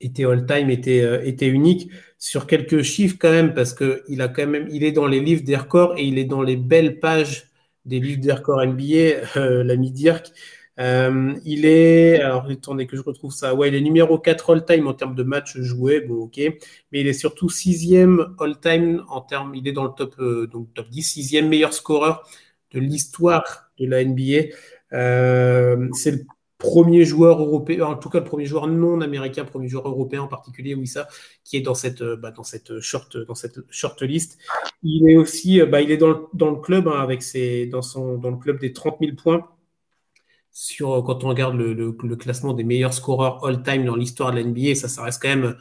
all-time, était, euh, était unique. Sur quelques chiffres quand même, parce qu'il a quand même, il est dans les livres des records et il est dans les belles pages des livres des records NBA, euh, l'ami Dirk. Euh, il est, attendez que je retrouve ça, ouais, il est numéro 4 all-time en termes de matchs joués, bon ok, mais il est surtout sixième all-time en termes, il est dans le top, euh, donc top 10, sixième meilleur scoreur de l'histoire de la NBA. Euh, c'est le premier joueur européen, en tout cas le premier joueur non américain, premier joueur européen en particulier, oui ça, qui est dans cette, bah, dans cette short, dans cette short list. Il est aussi, bah, il est dans dans le club hein, avec ses, dans son, dans le club des 30 000 points quand on regarde le, classement des meilleurs scoreurs all-time dans l'histoire de la NBA, ça, reste quand même,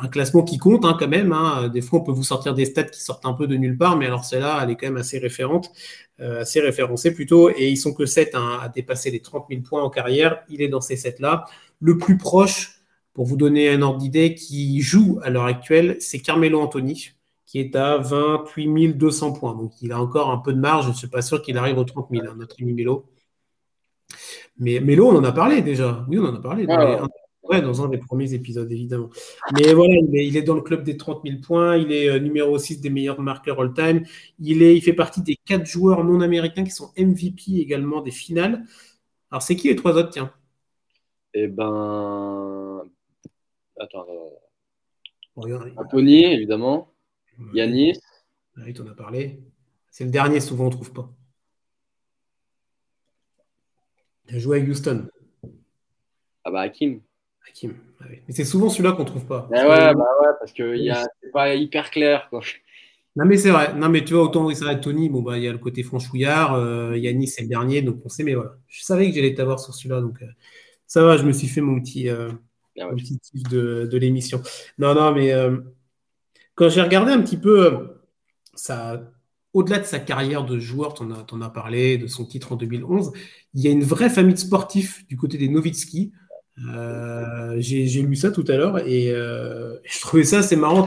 un classement qui compte hein, quand même. Hein. Des fois, on peut vous sortir des stats qui sortent un peu de nulle part, mais alors celle-là, elle est quand même assez référente, assez référencée plutôt. Et ils sont que 7 hein, à dépasser les 30 000 points en carrière. Il est dans ces 7-là. Le plus proche, pour vous donner un ordre d'idée, qui joue à l'heure actuelle, c'est Carmelo Anthony qui est à 28 200 points. Donc il a encore un peu de marge. Je ne suis pas sûr qu'il arrive aux 30 000, hein, notre ami Melo. Mais Melo, on en a parlé déjà. Oui, on en a parlé. Dans, ouais, dans un des premiers épisodes, évidemment. Mais voilà, il est, dans le club des 30 000 points. Il est euh, numéro 6 des meilleurs marqueurs all-time. Il, il fait partie des quatre joueurs non américains qui sont MVP également des finales. Alors, c'est qui les trois autres, tiens? Eh ben. Attends. Anthony, évidemment. Yanis. Oui, tu en as parlé. C'est le dernier, souvent on ne trouve pas. Il a joué à Houston. Ah bah Hakim. Hakim. Ah mais c'est souvent celui-là qu'on ne trouve pas. Bah ouais, bah ouais, parce que c'est pas hyper clair. Quoi. Non mais c'est vrai. Non mais tu vois, autant il s'arrête Tony, bon bah il y a le côté franchouillard, euh, Yanis c'est le dernier, donc on sait, mais voilà. Je savais que j'allais t'avoir sur celui-là, donc euh, ça va, je me suis fait mon petit, euh, ah petit de, de l'émission. Non, non, mais euh, quand j'ai regardé un petit peu ça, au-delà de sa carrière de joueur, tu en, as parlé, de son titre en 2011, il y a une vraie famille de sportifs du côté des Novitski. Euh, j'ai lu ça tout à l'heure et euh, je trouvais ça assez marrant.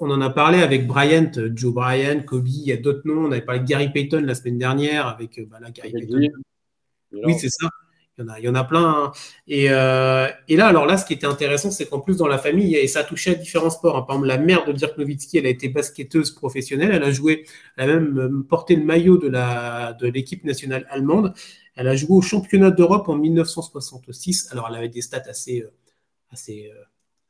On en a parlé avec Bryant, Joe Bryant, Kobe, il y a d'autres noms. On avait parlé de Gary Payton la semaine dernière avec bah Gary Payton. Oui, c'est ça. Il y en a, plein. Hein. Euh, et, là, alors là, ce qui était intéressant, c'est qu'en plus, dans la famille, et ça touchait à différents sports. Hein. Par exemple, la mère de Dirk Nowitzki, elle a été basketteuse professionnelle. Elle a joué, elle a même euh, porté le maillot de, la, de l'équipe nationale allemande. Elle a joué au championnat d'Europe en 1966. Alors, elle avait des stats assez, euh, assez,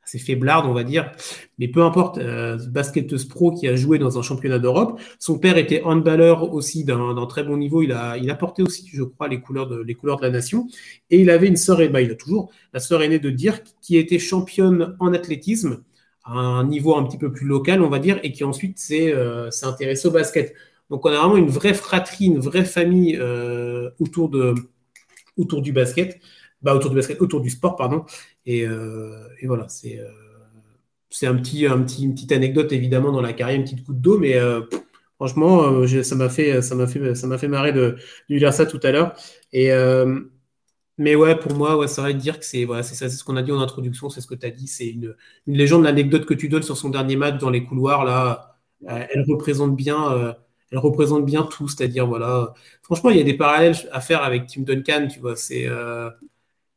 assez faiblarde, on va dire. Mais peu importe, euh, basketteuse pro qui a joué dans un championnat d'Europe. Son père était handballeur aussi d'un très bon niveau. Il a, porté aussi, je crois, les couleurs de, la nation. Et il avait une sœur, et bah, il a toujours la sœur aînée de Dirk, qui était championne en athlétisme à un niveau un petit peu plus local, on va dire, et qui ensuite s'est euh, intéressé au basket. Donc on a vraiment une vraie fratrie, une vraie famille euh, autour du basket bah, autour du basket, autour du sport, pardon. Et, euh, et voilà, c'est euh, c'est un petit, un petit, une petite anecdote évidemment dans la carrière, une petite goutte d'eau, mais euh, franchement, ça m'a fait, ça m'a fait, ça m'a fait marrer de, de, lire ça tout à l'heure. Et mais ouais, pour moi, ouais, ça va dire que c'est voilà, c'est ça, c'est ce qu'on a dit en introduction, c'est ce que tu as dit, c'est une, une légende, l'anecdote que tu donnes sur son dernier match dans les couloirs là, elle représente bien elle représente bien tout, c'est-à-dire voilà. Franchement, il y a des parallèles à faire avec Tim Duncan, tu vois. C'est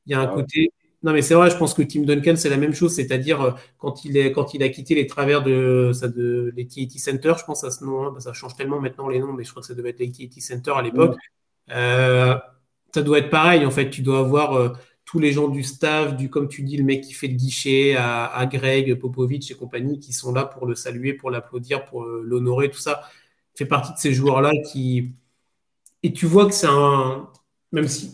il y a un côté. Non, mais c'est vrai, je pense que Tim Duncan, c'est la même chose, c'est-à-dire euh, quand il, est, quand il a quitté les travers de, ça, de l'AT&T Center, je pense à ce nom, hein, ça change tellement maintenant les noms, mais je crois que ça devait être l'AT&T Center à l'époque. Euh, ça doit être pareil, en fait, tu dois avoir euh, tous les gens du staff, du, comme tu dis, le mec qui fait le guichet, à, Greg, Popovic et compagnie, qui sont là pour le saluer, pour l'applaudir, pour l'honorer, tout ça. Il fait partie de ces joueurs-là qui. Et tu vois que c'est un. Même si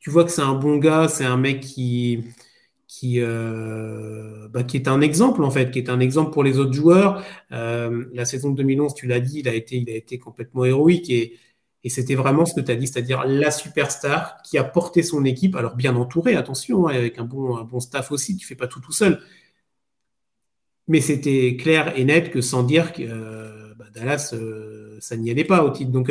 tu vois que c'est un bon gars, c'est un mec qui, qui, euh, bah, qui est un exemple en fait, qui est un exemple pour les autres joueurs. Euh, la saison de 2011, tu l'as dit, il a été, il a été complètement héroïque et, et c'était vraiment ce que tu as dit, c'est-à-dire la superstar qui a porté son équipe, alors bien entouré, attention, hein, avec un bon, un bon staff aussi, tu fais pas tout tout seul. Mais c'était clair et net que sans dire que euh, bah, Dallas, ça n'y allait pas au titre. Donc,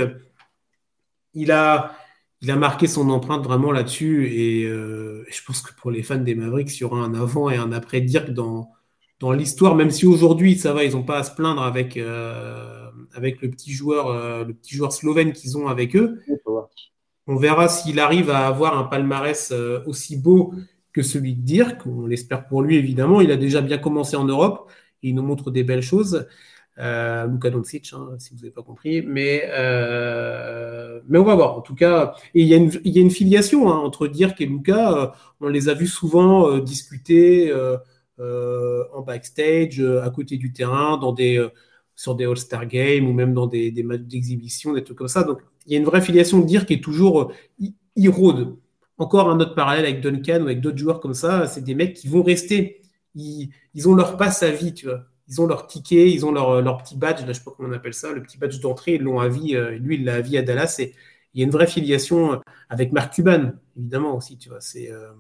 il a il a marqué son empreinte vraiment là-dessus. Euh, et je pense que pour les fans des Mavericks, il y aura un avant et un après Dirk dans, dans l'histoire, même si aujourd'hui, ça va, ils n'ont pas à se plaindre avec, euh, avec le, petit joueur, euh, le petit joueur slovène qu'ils ont avec eux. On verra s'il arrive à avoir un palmarès aussi beau que celui de Dirk. On l'espère pour lui, évidemment. Il a déjà bien commencé en Europe. il nous montre des belles choses. Euh, Luka Doncic, hein, si vous n'avez pas compris. Mais, euh, mais on va voir. En tout cas, il y, a une, il filiation hein, entre Dirk et Luka. Euh, on les a vus souvent euh, discuter en backstage, à côté du terrain, sur des All-Star Games ou même dans des, matchs d'exhibition, des trucs comme ça. Donc, il y a une vraie filiation de Dirk est toujours irode. Encore un autre parallèle avec Duncan ou avec d'autres joueurs comme ça. C'est des mecs qui vont rester. Ils, ils ont leur passe à vie, tu vois ils ont leur ticket, ils ont leur, petit badge, je sais pas comment on appelle ça, le petit badge d'entrée, ils l'ont à vie, euh, lui, il l'a à vie à Dallas. Il y a une vraie filiation euh, avec Mark Cuban, évidemment aussi, tu vois. C'est, euh,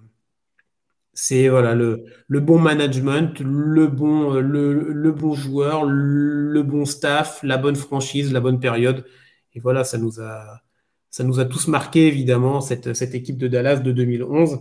C'est voilà, le, le, bon management, le bon, le, le, bon joueur, le bon staff, la bonne franchise, la bonne période. Et voilà, ça nous a, ça nous a tous marqué, évidemment, cette, cette équipe de Dallas de 2011.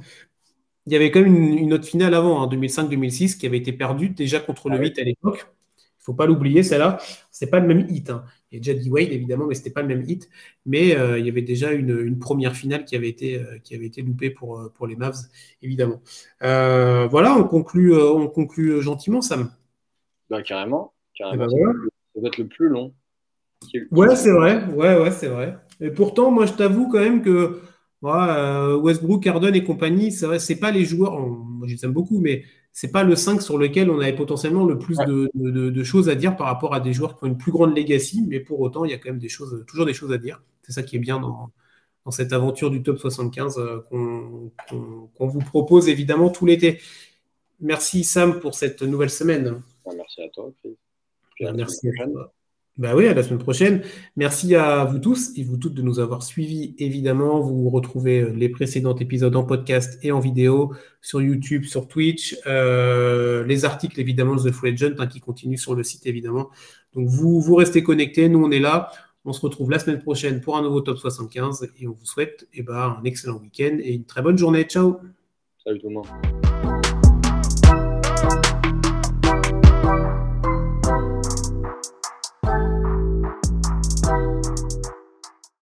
Il y avait quand même une, autre finale avant, en hein, 2005-2006, qui avait été perdue déjà contre le 8 ah à l'époque. Il ne faut pas l'oublier, celle-là. Ce n'est pas le même hit. Hein. Il y a déjà Wade, évidemment, mais ce n'était pas le même hit. Mais euh, il y avait déjà une, première finale qui avait été, euh, qui avait été loupée pour, euh, pour les Mavs, évidemment. voilà, on conclut, on conclut gentiment, Sam. Bah, carrément. carrément. Eh ben ça va être le plus long. Ouais, c'est vrai. Ouais, ouais, c'est vrai. Et pourtant, moi, je t'avoue quand même que Westbrook, Harden et compagnie, c'est vrai, c'est pas les joueurs. moi, je les aime beaucoup, mais c'est pas le 5 sur lequel on avait potentiellement le plus de, choses à dire par rapport à des joueurs qui ont une plus grande legacy, mais pour autant, il y a quand même des choses, toujours des choses à dire. C'est ça qui est bien dans, cette aventure du top 75 euh, qu'on vous propose évidemment tout l'été. Merci Sam pour cette nouvelle semaine. Merci à toi. Merci à toi. Bah oui, à la semaine prochaine. Merci à vous tous et vous toutes de nous avoir suivis. Évidemment, vous retrouvez euh, les précédents épisodes en podcast et en vidéo sur YouTube, sur Twitch, euh, les articles évidemment de The Free Agent hein, qui continuent sur le site évidemment. Donc vous, restez connectés, nous on est là. On se retrouve la semaine prochaine pour un nouveau top 75 et on vous souhaite eh ben, un excellent week-end et une très bonne journée. Ciao. Salut tout le monde.